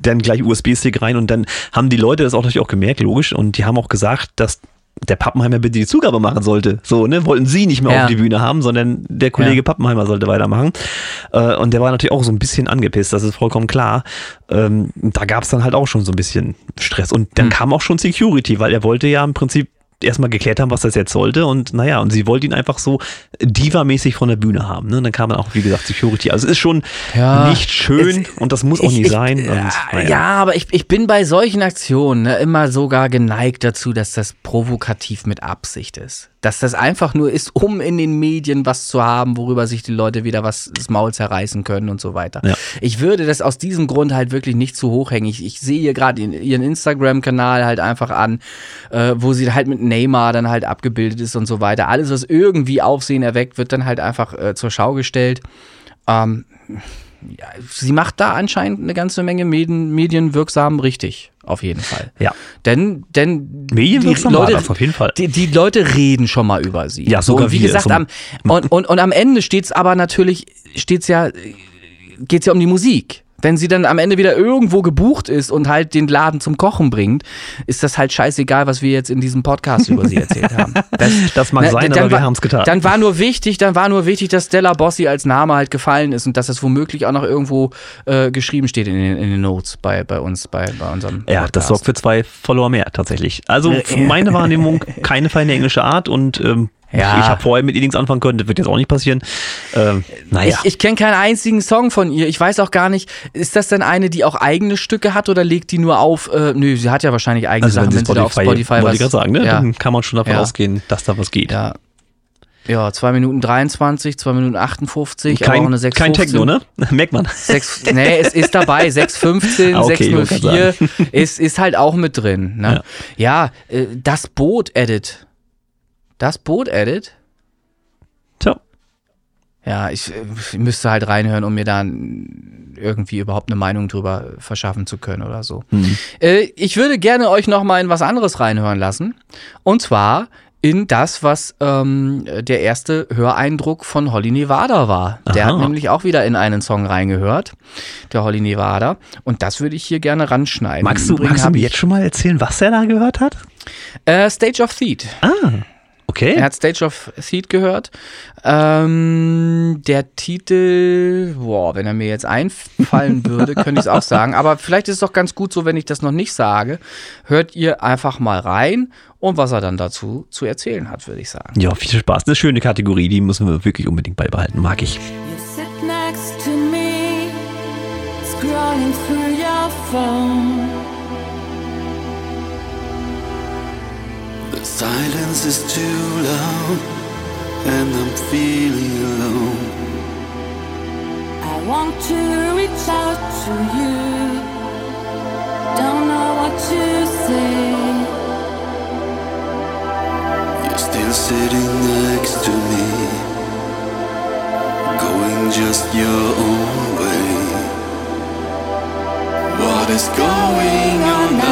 dann gleich USB-Stick rein und dann haben die Leute das auch natürlich auch gemerkt, logisch, und die haben auch gesagt, dass der Pappenheimer bitte die Zugabe machen sollte. So, ne, wollten sie nicht mehr Ja. auf die Bühne haben, sondern der Kollege Ja. Pappenheimer sollte weitermachen. Äh, und der war natürlich auch so ein bisschen angepisst, das ist vollkommen klar. Ähm, da gab es dann halt auch schon so ein bisschen Stress. Und dann Hm. kam auch schon Security, weil er wollte ja im Prinzip erstmal geklärt haben, was das jetzt sollte. Und naja, und sie wollte ihn einfach so diva-mäßig von der Bühne haben. Ne? Und dann kam dann auch, wie gesagt, Security. Also es ist schon Ja, nicht schön es- und das muss auch Ich- nie ich, sein. äh, Und, naja. Ja, aber ich, ich bin bei solchen Aktionen ne, immer sogar geneigt dazu, dass das provokativ mit Absicht ist. Dass das einfach nur ist, um in den Medien was zu haben, worüber sich die Leute wieder was das Maul zerreißen können und so weiter. Ja. Ich würde das aus diesem Grund halt wirklich nicht zu hoch hängen. Ich, ich sehe hier gerade ihren Instagram-Kanal halt einfach an, äh, wo sie halt mit Neymar dann halt abgebildet ist und so weiter. Alles, was irgendwie Aufsehen erweckt, wird dann halt einfach äh, zur Schau gestellt. Ähm, sie macht da anscheinend eine ganze Menge Medien, medienwirksam richtig, auf jeden Fall. Ja. Denn, denn Medienwirksam die Leute, das auf jeden Fall. Die, die Leute reden schon mal über sie. Ja, so, sogar und wie wir, gesagt, am, und, und, und am Ende steht's aber natürlich, steht's ja, geht's ja um die Musik. Wenn sie dann am Ende wieder irgendwo gebucht ist und halt den Laden zum Kochen bringt, ist das halt scheißegal, was wir jetzt in diesem Podcast über sie erzählt haben. Das, Das mag Na, sein, dann aber wir war- haben es getan. Dann war nur wichtig, dann war nur wichtig, dass Stella Bossi als Name halt gefallen ist und dass es womöglich auch noch irgendwo äh, geschrieben steht in den, in den Notes bei, bei uns, bei, bei unserem Ja, Podcast. das sorgt für zwei Follower mehr tatsächlich. Also meine Wahrnehmung keine feine englische Art und ähm, Ja. ich habe vorher mit ihr nichts anfangen können, das wird jetzt auch nicht passieren. Ähm, naja. Ich, ich kenne keinen einzigen Song von ihr. Ich weiß auch gar nicht, ist das denn eine, die auch eigene Stücke hat oder legt die nur auf? Äh, nö, sie hat ja wahrscheinlich eigene also Sachen, wenn sie wenn sie da auf Spotify, Spotify wollte was. ich gerade sagen, ne? ja, dann kann man schon davon Ja. ausgehen, dass da was geht. ja. Ja, 2 Minuten 23, 2 Minuten 58, aber auch Kein, eine 6 kein Techno, ne? Merkt man. 6, nee, es ist dabei, 615, Ah, okay, ich wollte 604 ist, ist halt auch mit drin. Ne? Ja, äh, das Boot-Edit. Das Boot-Edit? Tja. Ja, ich, ich müsste halt reinhören, um mir dann irgendwie überhaupt eine Meinung drüber verschaffen zu können oder so. Hm. Äh, ich würde gerne euch noch mal in was anderes reinhören lassen. Und zwar in das, was ähm, der erste Höreindruck von Holly Nevada war. Der Aha. hat nämlich auch wieder in einen Song reingehört, der Holly Nevada. Und das würde ich hier gerne ranschneiden. Magst du, magst du mir jetzt schon mal erzählen, was er da gehört hat? Äh, Stage of Theat. Ah, okay. Er hat Stage of Theat gehört. Ähm, der Titel, boah, wenn er mir jetzt einfallen würde, könnte ich es auch sagen. Aber vielleicht ist es doch ganz gut so, wenn ich das noch nicht sage. Hört ihr einfach mal rein und was er dann dazu zu erzählen hat, würde ich sagen. Ja, viel Spaß. Eine schöne Kategorie, die müssen wir wirklich unbedingt beibehalten. Mag ich. You sit next to me, scrolling through your phone. Silence is too loud, and I'm feeling alone. I want to reach out to you, don't know what to say. You're still sitting next to me, going just your own way. What is going on now?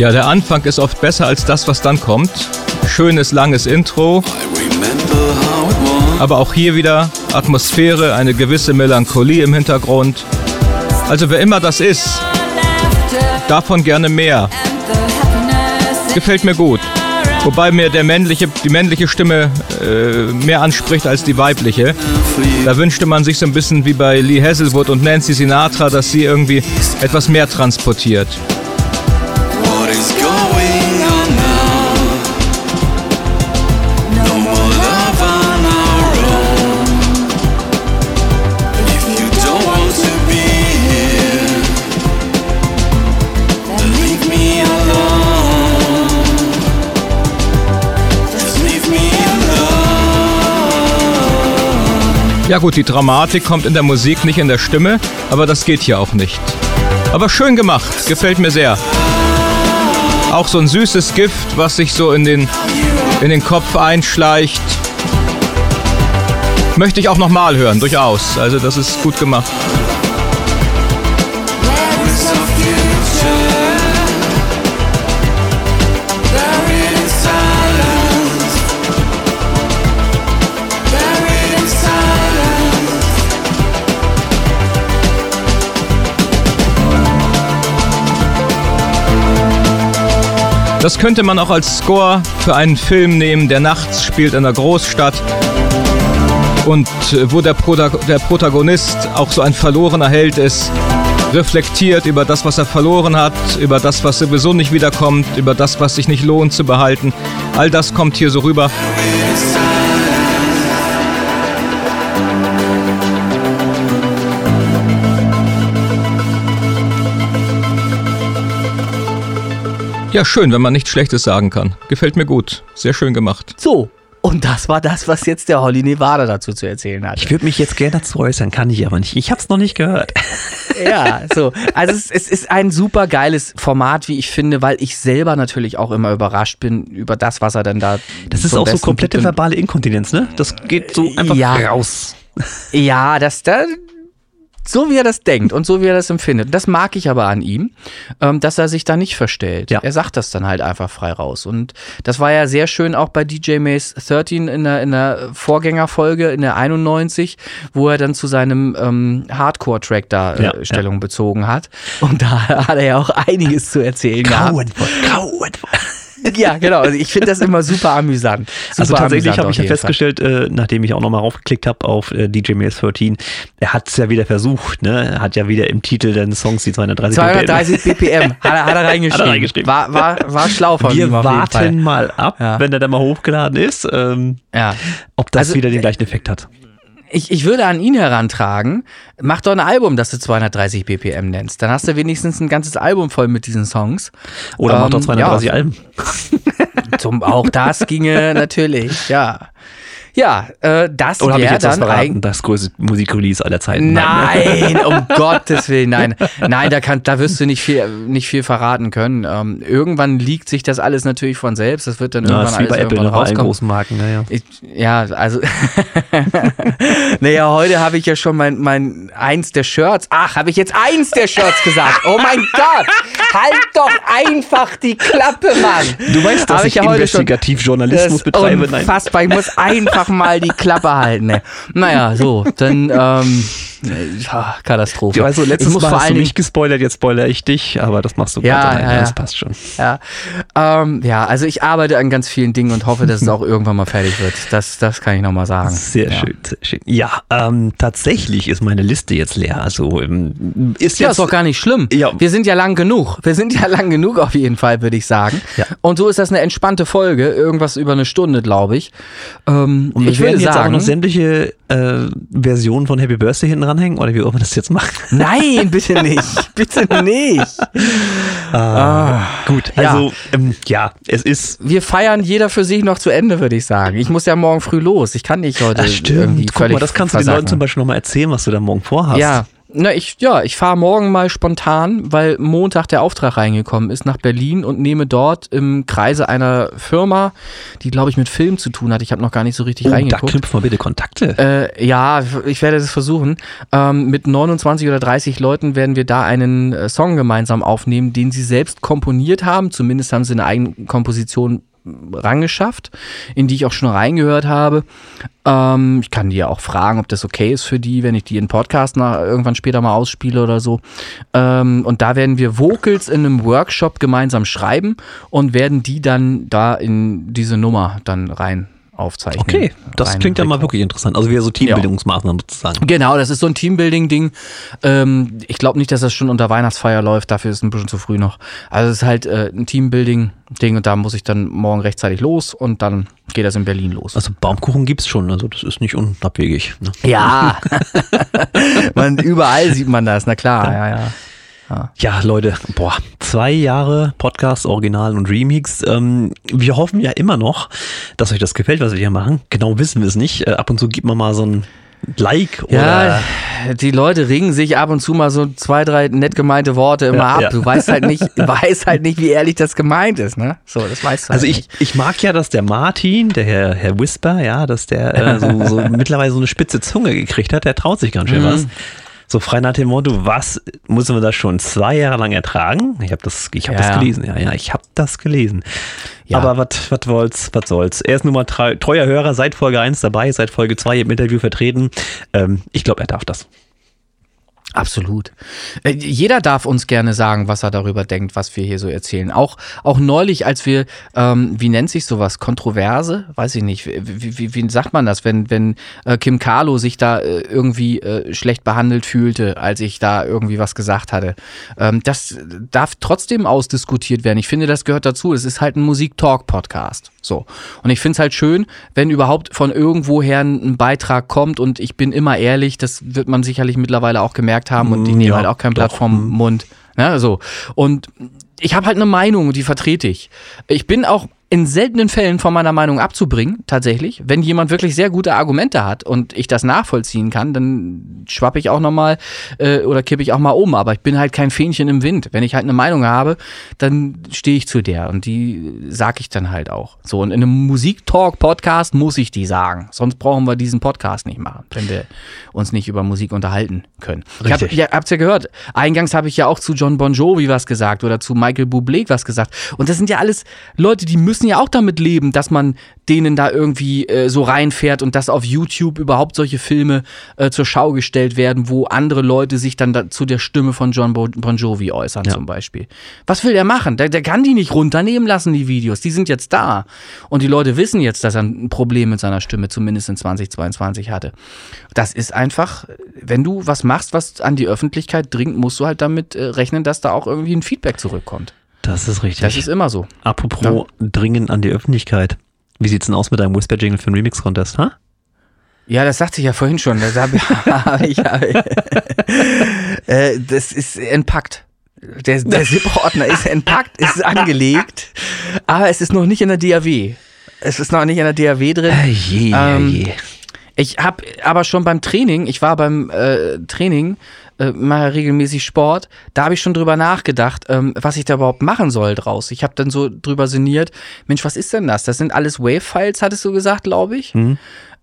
Ja, der Anfang ist oft besser als das, was dann kommt. Schönes langes Intro. Aber auch hier wieder Atmosphäre, eine gewisse Melancholie im Hintergrund. Also wer immer das ist, davon gerne mehr. Gefällt mir gut. Wobei mir der männliche, die männliche Stimme äh, mehr anspricht als die weibliche. Da wünschte man sich so ein bisschen wie bei Lee Hazelwood und Nancy Sinatra, dass sie irgendwie etwas mehr transportiert. Ja gut, die Dramatik kommt in der Musik, nicht in der Stimme, aber das geht hier auch nicht. Aber schön gemacht, gefällt mir sehr. Auch so ein süßes Gift, was sich so in den, in den Kopf einschleicht. Möchte ich auch nochmal hören, durchaus. Also das ist gut gemacht. Das könnte man auch als Score für einen Film nehmen, der nachts spielt in einer Großstadt und äh, wo der, Prota der Protagonist auch so ein verlorener Held ist, reflektiert über das, was er verloren hat, über das, was sowieso nicht wiederkommt, über das, was sich nicht lohnt zu behalten. All das kommt hier so rüber. Ja, schön, wenn man nichts Schlechtes sagen kann. Gefällt mir gut. Sehr schön gemacht. So. Und das war das, was jetzt der Holly Nevada dazu zu erzählen hat. Ich würde mich jetzt gerne dazu äußern, kann ich aber nicht. Ich habe es noch nicht gehört. Ja, so. Also es, es ist ein super geiles Format, wie ich finde, weil ich selber natürlich auch immer überrascht bin über das, was er dann da. Das ist auch so komplette verbale Inkontinenz, ne? Das geht so einfach Ja. raus. Ja, das da. So wie er das denkt und so wie er das empfindet. Das mag ich aber an ihm, ähm, dass er sich da nicht verstellt. Ja. Er sagt das dann halt einfach frei raus. Und das war ja sehr schön auch bei DJ Mace 13 in der, in der Vorgängerfolge, in der 91, wo er dann zu seinem ähm, Hardcore-Track da äh, Ja, ja. Stellung bezogen hat. Und da hat er ja auch einiges zu erzählen gehabt. Grauenvoll, grauenvoll. Ja, genau. Also ich finde das immer super amüsant. Super Also tatsächlich habe ich ja festgestellt, äh, nachdem ich auch nochmal raufgeklickt habe auf äh, DJ Mails 13, er hat es ja wieder versucht, ne? Er hat ja wieder im Titel den Songs die 230 230 BPM hat er, hat er reingeschrieben. Hat er reingeschrieben. War, war, war schlau von Wir ihm Fall. warten mal ab, Ja. wenn er dann mal hochgeladen ist, ähm, Ja. ob das Also, wieder den äh, gleichen Effekt hat. Ich, ich würde an ihn herantragen, mach doch ein Album, das du 230 BPM nennst. Dann hast du wenigstens ein ganzes Album voll mit diesen Songs. Oder macht doch Ähm, 230 ja. Alben. Zum, auch das ginge natürlich, ja. Ja, äh, das Oder habe ich wäre dann verraten? eigentlich. Das größte Musikrelease aller Zeiten. Nein, um Gottes Willen, nein. Nein, da, kann, da wirst du nicht viel, nicht viel verraten können. Ähm, irgendwann liegt sich das alles natürlich von selbst. Das wird dann Ja, irgendwann das ist wie alles bei Apple, irgendwann ne, allen rauskommen. großen Marken. Naja. Ich, ja, also. naja, heute habe ich ja schon mein, mein eins der Shirts. Ach, habe ich jetzt eins der Shirts gesagt? Oh mein Gott! Halt doch einfach die Klappe, Mann! Du weißt, dass Hab ich, ja heute schon- Investigativjournalismus Das betreibe. Nein. unfassbar. Ich muss einfach mal die Klappe halten. Ne. Naja, so, dann ähm, ja, Katastrophe. Also ich letztes muss Mal vor hast du mich gespoilert, jetzt spoilere ich dich, aber das machst du Ja, weiter. Ja, ja. Das passt schon. Ja, ähm, ja, also ich arbeite an ganz vielen Dingen und hoffe, dass es auch irgendwann mal fertig wird. Das, das kann ich nochmal sagen. Sehr ja. schön, sehr schön. Ja, ähm, tatsächlich ist meine Liste jetzt leer. Also ähm, ist Ja, jetzt ist doch gar nicht schlimm. Ja. Wir sind ja lang genug. Wir sind ja lang genug auf jeden Fall, würde ich sagen. Ja. Und so ist das eine entspannte Folge. Irgendwas über eine Stunde, glaube ich. Ähm, und wir ich würde jetzt auch sagen, noch sämtliche äh, Versionen von Happy Birthday hinten ranhängen oder wie auch immer das jetzt macht. nein, bitte nicht. bitte nicht. Ah, gut, ja. also ähm, ja, es ist Wir feiern jeder für sich noch zu Ende, würde ich sagen. Ich muss ja morgen früh los. Ich kann nicht heute irgendwie stimmt. Guck mal, das kannst du den. Leuten zum Beispiel nochmal erzählen, was du da morgen vorhast. Ja. Na, ich, ja, ich fahre morgen mal spontan, weil Montag der Auftrag reingekommen ist nach Berlin und nehme dort im Kreise einer Firma, die, glaube ich, mit Film zu tun hat. Ich habe noch gar nicht so richtig Oh, da reingeguckt. knüpfen wir bitte Kontakte. Äh, ja, ich werde das versuchen. Ähm, mit 29 oder 30 Leuten werden wir da einen äh, Song gemeinsam aufnehmen, den sie selbst komponiert haben. Zumindest haben sie eine eigene Komposition rangeschafft, in die ich auch schon reingehört habe. Ähm, ich kann die ja auch fragen, ob das okay ist für die, wenn ich die in Podcast nach, irgendwann später mal ausspiele oder so. Ähm, und da werden wir Vocals in einem Workshop gemeinsam schreiben und werden die dann da in diese Nummer dann rein aufzeichnen. Okay, das klingt ja mal wirklich interessant. Also wieder so Teambildungsmaßnahmen sozusagen. Genau, das ist so ein Teambuilding-Ding. Ähm, ich glaube nicht, dass das schon unter Weihnachtsfeier läuft, dafür ist es ein bisschen zu früh noch. Also es ist halt äh, ein Teambuilding-Ding und da muss ich dann morgen rechtzeitig los und dann geht das in Berlin los. Also Baumkuchen gibt's schon, also das ist nicht unabwegig. Ne? Ja, man, überall sieht man das, na klar, ja, ja. Ja, Leute, boah, zwei Jahre Podcast, Original und Remix. Ähm, wir hoffen ja immer noch, dass euch das gefällt, was wir hier machen. Genau wissen wir es nicht. Äh, ab und zu gibt man mal so ein Like oder. Ja, die Leute ringen sich ab und zu mal so zwei, drei nett gemeinte Worte immer Ja, ab. ja. Du weißt halt nicht, weißt halt nicht, wie ehrlich das gemeint ist, ne? So, das weißt du Also halt ich, ich mag ja, dass der Martin, der Herr, Herr Whisper, ja, dass der äh, so, so mittlerweile so eine spitze Zunge gekriegt hat. Der traut sich ganz schön was. So frei nach dem Motto, was müssen wir das schon zwei Jahre lang ertragen? Ich habe das, ich habe Ja, das gelesen. Ja, ja, ich habe das gelesen. Ja. Aber was was wollt's, was soll's. Er ist nun mal treu, treuer Hörer, seit Folge 1 dabei, seit Folge 2 im Interview vertreten. Ähm, ich glaube, er darf das. Absolut. Äh, Jeder darf uns gerne sagen, was er darüber denkt, was wir hier so erzählen. Auch, auch neulich, als wir, ähm, wie nennt sich sowas, Kontroverse? Weiß ich nicht. Wie, wie, wie sagt man das, wenn, wenn äh, Kim Carlo sich da äh, irgendwie äh, schlecht behandelt fühlte, als ich da irgendwie was gesagt hatte? Ähm, das darf trotzdem ausdiskutiert werden. Ich finde, das gehört dazu. Es ist halt ein Musik-Talk-Podcast. So. Und ich finde es halt schön, wenn überhaupt von irgendwoher ein Beitrag kommt und ich bin immer ehrlich, das wird man sicherlich mittlerweile auch gemerkt haben und ich Mm, nehme ja, halt auch kein Blatt doch, vom Mund. Ne, so. Und ich habe halt eine Meinung und die vertrete ich. Ich bin auch in seltenen Fällen von meiner Meinung abzubringen, tatsächlich. Wenn jemand wirklich sehr gute Argumente hat und ich das nachvollziehen kann, dann schwappe ich auch nochmal äh, oder kippe ich auch mal um. Aber ich bin halt kein Fähnchen im Wind. Wenn ich halt eine Meinung habe, dann stehe ich zu der und die sage ich dann halt auch. So, und in einem Musiktalk-Podcast muss ich die sagen. Sonst brauchen wir diesen Podcast nicht machen, wenn wir uns nicht über Musik unterhalten können. Ich hab, Richtig. ja, habt's ja gehört. Eingangs habe ich ja auch zu John Bon Jovi was gesagt oder zu Michael Bublé was gesagt. Und das sind ja alles Leute, die müssen ja auch damit leben, dass man denen da irgendwie äh, so reinfährt und dass auf YouTube überhaupt solche Filme äh, zur Schau gestellt werden, wo andere Leute sich dann da zu der Stimme von John Bo Bon Jovi äußern Ja. zum Beispiel. Was will der machen? Der, der kann die nicht runternehmen lassen, die Videos. Die sind jetzt da. Und die Leute wissen jetzt, dass er ein Problem mit seiner Stimme zumindest in 2022 hatte. Das ist einfach, wenn du was machst, was an die Öffentlichkeit dringt, musst du halt damit äh, rechnen, dass da auch irgendwie ein Feedback zurückkommt. Das ist richtig. Das ist immer so. Apropos dringend an die Öffentlichkeit. Wie sieht's denn aus mit deinem Whisper-Jingle für den Remix-Contest, ha? Ja, das sagte ich ja vorhin schon. Das, hab, ich, hab äh, das ist entpackt. Der, der Zip-Ordner ist entpackt, ist angelegt, aber es ist noch nicht in der DAW. Es ist noch nicht in der DAW drin. je, Ähm, je. Ich habe aber schon beim Training, ich war beim äh, Training, äh, mache regelmäßig Sport, da habe ich schon drüber nachgedacht, ähm, was ich da überhaupt machen soll draus. Ich habe dann so drüber sinniert, Mensch, was ist denn das? Das sind alles Wave-Files, hattest du gesagt, glaube ich.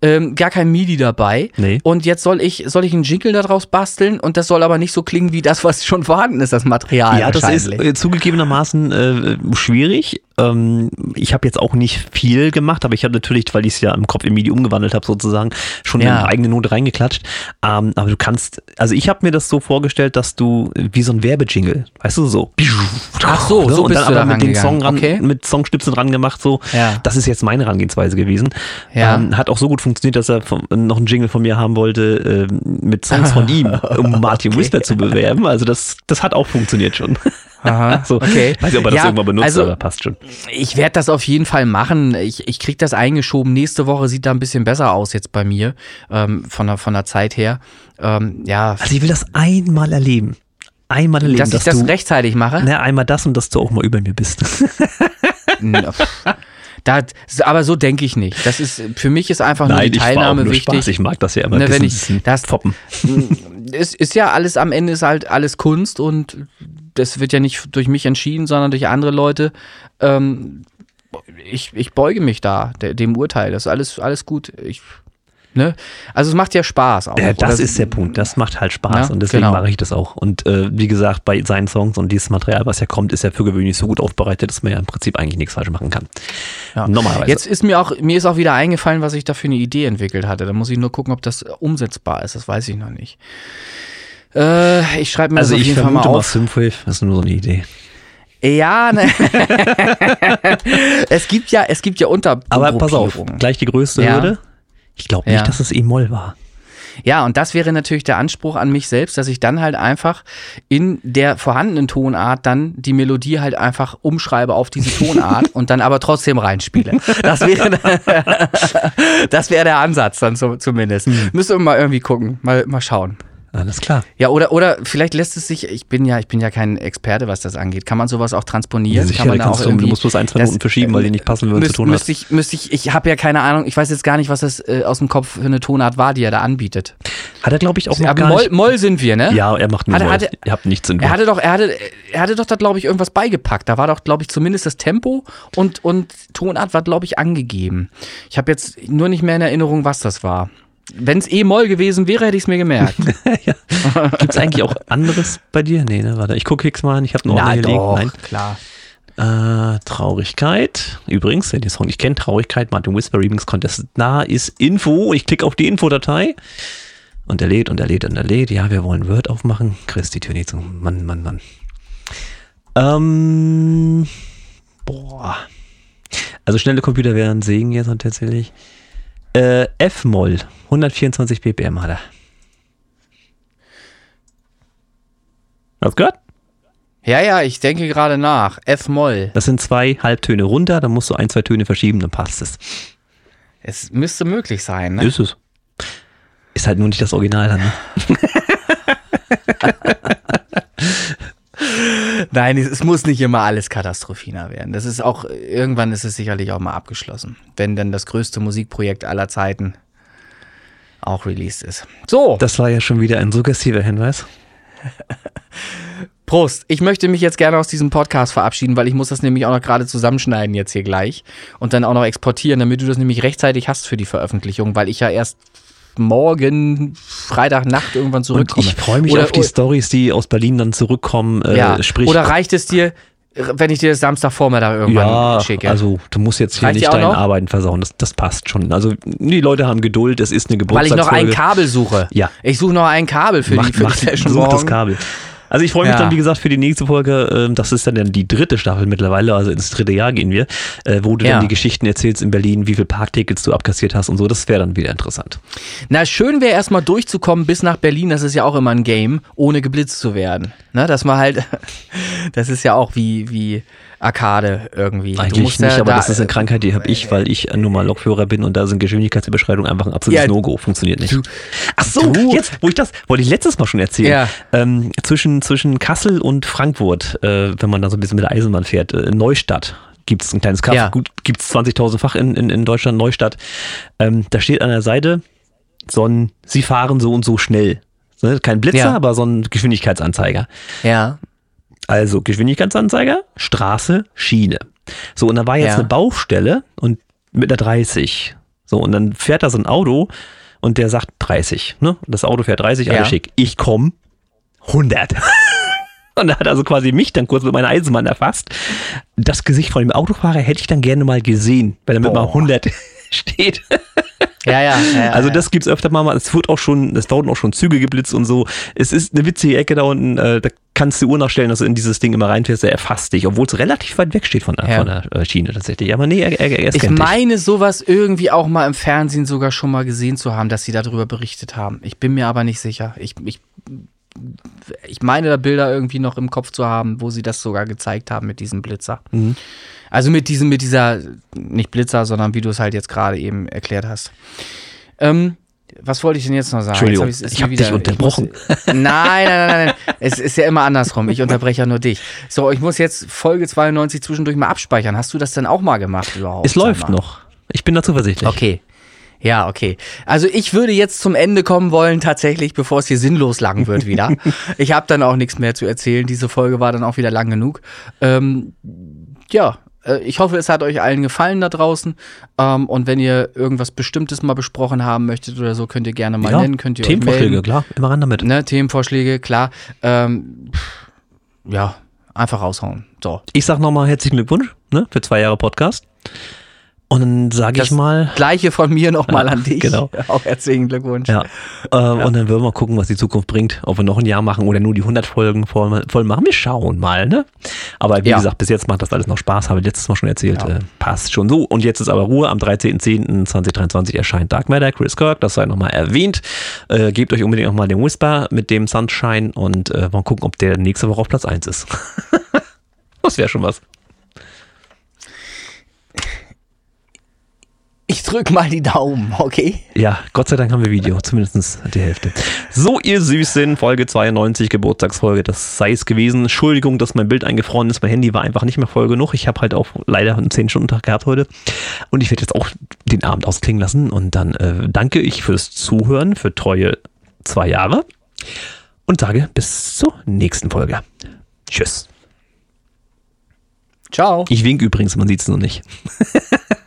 Ähm, gar kein MIDI dabei. Nee. Und jetzt soll ich, soll ich einen Jingle daraus basteln und das soll aber nicht so klingen wie das, was schon vorhanden ist, das Material. Ja, das ist äh, zugegebenermaßen äh, schwierig. Ähm, ich habe jetzt auch nicht viel gemacht, aber ich habe natürlich, weil ich es ja im Kopf im MIDI umgewandelt habe, sozusagen, schon Ja. eine eigene Note reingeklatscht. Ähm, aber du kannst, also ich habe mir das so vorgestellt, dass du wie so ein Werbejingle, weißt du, so. Ach so, so und bist dann du aber mit dem Song ran. Okay. mit Songstützen dran gemacht, so. Ja. Das ist jetzt meine Herangehensweise gewesen. Ja. Ähm, hat auch so gut funktioniert, dass er vom, noch einen Jingle von mir haben wollte ähm, mit Songs von ihm, um Martin Whisper zu bewerben. Also das, das hat auch funktioniert schon. Aha, so, okay. Weiß nicht, ob er das Ja, irgendwann benutzt, also- aber passt schon. Ich werde das auf jeden Fall machen. Ich, ich krieg das eingeschoben. Nächste Woche sieht da ein bisschen besser aus jetzt bei mir, ähm, von, der, von der Zeit her. Ähm, ja, Also ich will das einmal erleben. Einmal erleben, dass ich das du, rechtzeitig mache. Na, einmal das und dass du auch mal über mir bist. Da, aber so denke ich nicht. Das ist für mich ist einfach nur die Teilnahme wichtig. Ich mag das ja immer. Ne, wenn ich das foppen. es ist ja alles am Ende ist halt alles Kunst und das wird ja nicht durch mich entschieden, sondern durch andere Leute. Ähm, ich, ich beuge mich da de, dem Urteil. Das ist alles alles gut. Ich Ne? Also es macht ja Spaß auch. Ja, das Oder- ist der Punkt. Das macht halt Spaß Ja, und deswegen genau. mache ich das auch. Und äh, wie gesagt, bei seinen Songs und dieses Material, was ja kommt, ist ja für gewöhnlich so gut aufbereitet, dass man ja im Prinzip eigentlich nichts falsch machen kann. Ja. Normalerweise. Jetzt ist mir auch, mir ist auch wieder eingefallen, was ich da für eine Idee entwickelt hatte. Da muss ich nur gucken, ob das umsetzbar ist. Das weiß ich noch nicht. Äh, ich schreibe mir also das auf ich jeden Fall mal vermute mal, auf. Synthwave, das ist nur so eine Idee. Ja, ne. es gibt ja, es gibt ja Unter. Aber pass auf, gleich die größte Ja. Ich glaube nicht, Ja. dass es E-Moll war. Ja, und das wäre natürlich der Anspruch an mich selbst, dass ich dann halt einfach in der vorhandenen Tonart dann die Melodie halt einfach umschreibe auf diese Tonart und dann aber trotzdem reinspiele. Das wäre, das wäre der Ansatz dann so, zumindest. Hm. Müssen wir mal irgendwie gucken, mal, mal schauen. Alles klar. Ja, oder, oder vielleicht lässt es sich, ich bin ja, ich bin ja kein Experte, was das angeht. Kann man sowas auch transponieren? sicher, Kann man da auch du, du musst bloß ein, zwei Noten verschieben, weil die nicht passen würden Müsst, zur Tonart. müsste ich, müsste ich, ich habe ja keine Ahnung, ich weiß jetzt gar nicht, was das äh, aus dem Kopf für eine Tonart war, die er da anbietet. Hat er, glaube ich, auch noch Aber gar Moll, nicht. Moll sind wir, ne? Ja, er macht nur Hat er- Moll. hat er- Ihr habt nichts in Er hatte doch, er hatte, er hatte doch da, glaube ich, irgendwas beigepackt. Da war doch, glaube ich, zumindest das Tempo und, und Tonart war, glaube ich, angegeben. Ich habe jetzt nur nicht mehr in Erinnerung, was das war. Wenn es E-Moll gewesen wäre, hätte ich es mir gemerkt. Gibt es eigentlich auch anderes bei dir? Nee, ne? Warte, ich gucke jetzt mal an. Ich habe einen Ordner liegen. Nein. klar. Äh, Traurigkeit. Übrigens, wenn ihr Song nicht kennt, Traurigkeit, Martin Whisper Remix Contest. Da ist Info. Ich klicke auf die Infodatei. Und er lädt und er lädt und er lädt. Ja, wir wollen Word aufmachen. Chris, die Tür nicht zu. Mann, Mann, Mann. Ähm, boah. Also schnelle Computer wären Segen jetzt tatsächlich. Äh, F-Moll. 124 ppm hat er. Hast du gehört? Ja, ja, ich denke gerade nach. F-Moll. Das sind zwei Halbtöne runter, dann musst du ein, zwei Töne verschieben, dann passt es. Es müsste möglich sein, ne? Ist es. Ist halt nur nicht das Original dann. Ne? Nein, es, es muss nicht immer alles Katastrophina werden. Das ist auch, irgendwann ist es sicherlich auch mal abgeschlossen. Wenn dann das größte Musikprojekt aller Zeiten auch released ist. So, Das war ja schon wieder ein suggestiver Hinweis. Prost. Ich möchte mich jetzt gerne aus diesem Podcast verabschieden, weil ich muss das nämlich auch noch gerade zusammenschneiden jetzt hier gleich und dann auch noch exportieren, damit du das nämlich rechtzeitig hast für die Veröffentlichung, weil ich ja erst morgen Freitagnacht irgendwann Und zurückkomme. ich freue mich Oder- auf die Stories, die aus Berlin dann zurückkommen. Äh, ja. sprich, Oder reicht es dir, wenn ich dir das Samstagvormittag irgendwann ja, schicke? also du musst jetzt hier Reicht nicht auch dein noch? Arbeiten versauen. Das, das passt schon. Also die Leute haben Geduld. Es ist eine weil ich noch ein Geburtstagsfolge. Kabel suche. Ja. Ich suche noch ein Kabel für Mach, die, für mach, die Session such das morgen. Kabel. Also ich freue mich Ja. dann, wie gesagt, für die nächste Folge. ähm, Das ist dann die dritte Staffel mittlerweile, also ins dritte Jahr gehen wir, äh, wo du Ja. dann die Geschichten erzählst in Berlin, wie viel Parktickets du abkassiert hast und so. Das wäre dann wieder interessant. Na, schön wäre erstmal durchzukommen bis nach Berlin. Das ist ja auch immer ein Game, ohne geblitzt zu werden. Ne, dass man halt, das ist ja auch wie, wie Arcade irgendwie. Eigentlich nicht, ja aber da- das ist eine Krankheit, die habe ich, weil ich nur mal Lokführer bin und da sind Geschwindigkeitsüberschreitungen einfach ein absolutes Ja, No-Go. Funktioniert nicht. du- Ach so, du- jetzt, wo ich das, wollte ich letztes Mal schon erzählen. Ja. Ähm, zwischen, zwischen Kassel und Frankfurt, äh, wenn man da so ein bisschen mit der Eisenbahn fährt, äh, Neustadt. Gibt es ein kleines Kaff, Ja. gut, gibt es 20.000 Fach in, in, in Deutschland, Neustadt. Ähm, da steht an der Seite so ein, sie fahren so und so schnell. Ne? Kein Blitzer, Ja. aber so ein Geschwindigkeitsanzeiger. Ja. Also Geschwindigkeitsanzeiger, Straße, Schiene. So, und da war jetzt Ja. eine Baustelle und mit einer 30. So, und dann fährt da so ein Auto und der sagt 30. Ne? Das Auto fährt 30, Ja. alles schick. Ich komm 100. Und da hat also quasi mich dann kurz mit meiner Eisenbahn erfasst. Das Gesicht von dem Autofahrer hätte ich dann gerne mal gesehen, wenn er mit mal Boah. 100 steht. Ja, ja. ja Also das gibt's öfter mal. Es wird auch schon, es wurden auch schon Züge geblitzt und so. Es ist eine witzige Ecke da unten. Äh, da kannst du die Uhr nachstellen, dass du in dieses Ding immer reinfährst. Er erfasst dich, obwohl es relativ weit weg steht von, der Ja. von der äh, Schiene tatsächlich. Aber nee, er, er, er Ich scannt dich. meine, sowas irgendwie auch mal im Fernsehen sogar schon mal gesehen zu haben, dass sie darüber berichtet haben. Ich bin mir aber nicht sicher. Ich, ich, ich meine, da Bilder irgendwie noch im Kopf zu haben, wo sie das sogar gezeigt haben mit diesem Blitzer. Mhm. Also mit diesem, mit dieser, nicht Blitzer, sondern wie du es halt jetzt gerade eben erklärt hast. Ähm, was wollte ich denn jetzt noch sagen? Entschuldigung, Jetzt hab ich mir hab dich unterbrochen. muss- Nein, nein, nein, nein, nein. Es ist ja immer andersrum. Ich unterbreche ja nur dich. So, ich muss jetzt Folge 92 zwischendurch mal abspeichern. Hast du das denn auch mal gemacht überhaupt? Es läuft noch. Ich bin da zuversichtlich. Okay. Ja, okay. Also ich würde jetzt zum Ende kommen wollen, tatsächlich, bevor es hier sinnlos lang wird wieder. ich habe dann auch nichts mehr zu erzählen. Diese Folge war dann auch wieder lang genug. Ähm, ja, äh, ich hoffe, es hat euch allen gefallen da draußen. Ähm, und wenn ihr irgendwas Bestimmtes mal besprochen haben möchtet oder so, könnt ihr gerne mal Ja, nennen. Könnt ihr Themenvorschläge, klar, immer ran damit. Ne, Themenvorschläge, klar. Ähm, ja, einfach raushauen. So. Ich sag nochmal herzlichen Glückwunsch ne, für zwei Jahre Podcast. Und dann sage ich Das mal, Gleiche von mir nochmal Ja, an dich. genau. Auch herzlichen Glückwunsch. ja. Äh, Und dann würden wir gucken, was die Zukunft bringt. Ob wir noch ein Jahr machen oder nur die 100 Folgen voll, voll machen. Wir schauen mal, ne? Aber wie Ja. gesagt, bis jetzt macht das alles noch Spaß. Habe ich letztes Mal schon erzählt. Ja. Äh, passt schon so. Und jetzt ist aber Ruhe. Am 13.10.2023 erscheint Dark Matter, Chris Kirk. Das sei nochmal erwähnt. Äh, gebt euch unbedingt nochmal den Whisper mit dem Sunshine und äh, mal gucken, ob der nächste Woche auf Platz 1 ist. das wäre schon was. Ich drück mal die Daumen, okay? Ja, Gott sei Dank haben wir Video, zumindest die Hälfte. So, ihr Süßen, Folge 92, Geburtstagsfolge, das sei es gewesen. Entschuldigung, dass mein Bild eingefroren ist, mein Handy war einfach nicht mehr voll genug. Ich habe halt auch leider einen 10-Stunden-Tag gehabt heute. Und ich werde jetzt auch den Abend ausklingen lassen. Und dann äh, danke ich fürs Zuhören, für treue zwei Jahre. Und sage bis zur nächsten Folge. Tschüss. Ciao. Ich wink übrigens, man sieht es noch nicht.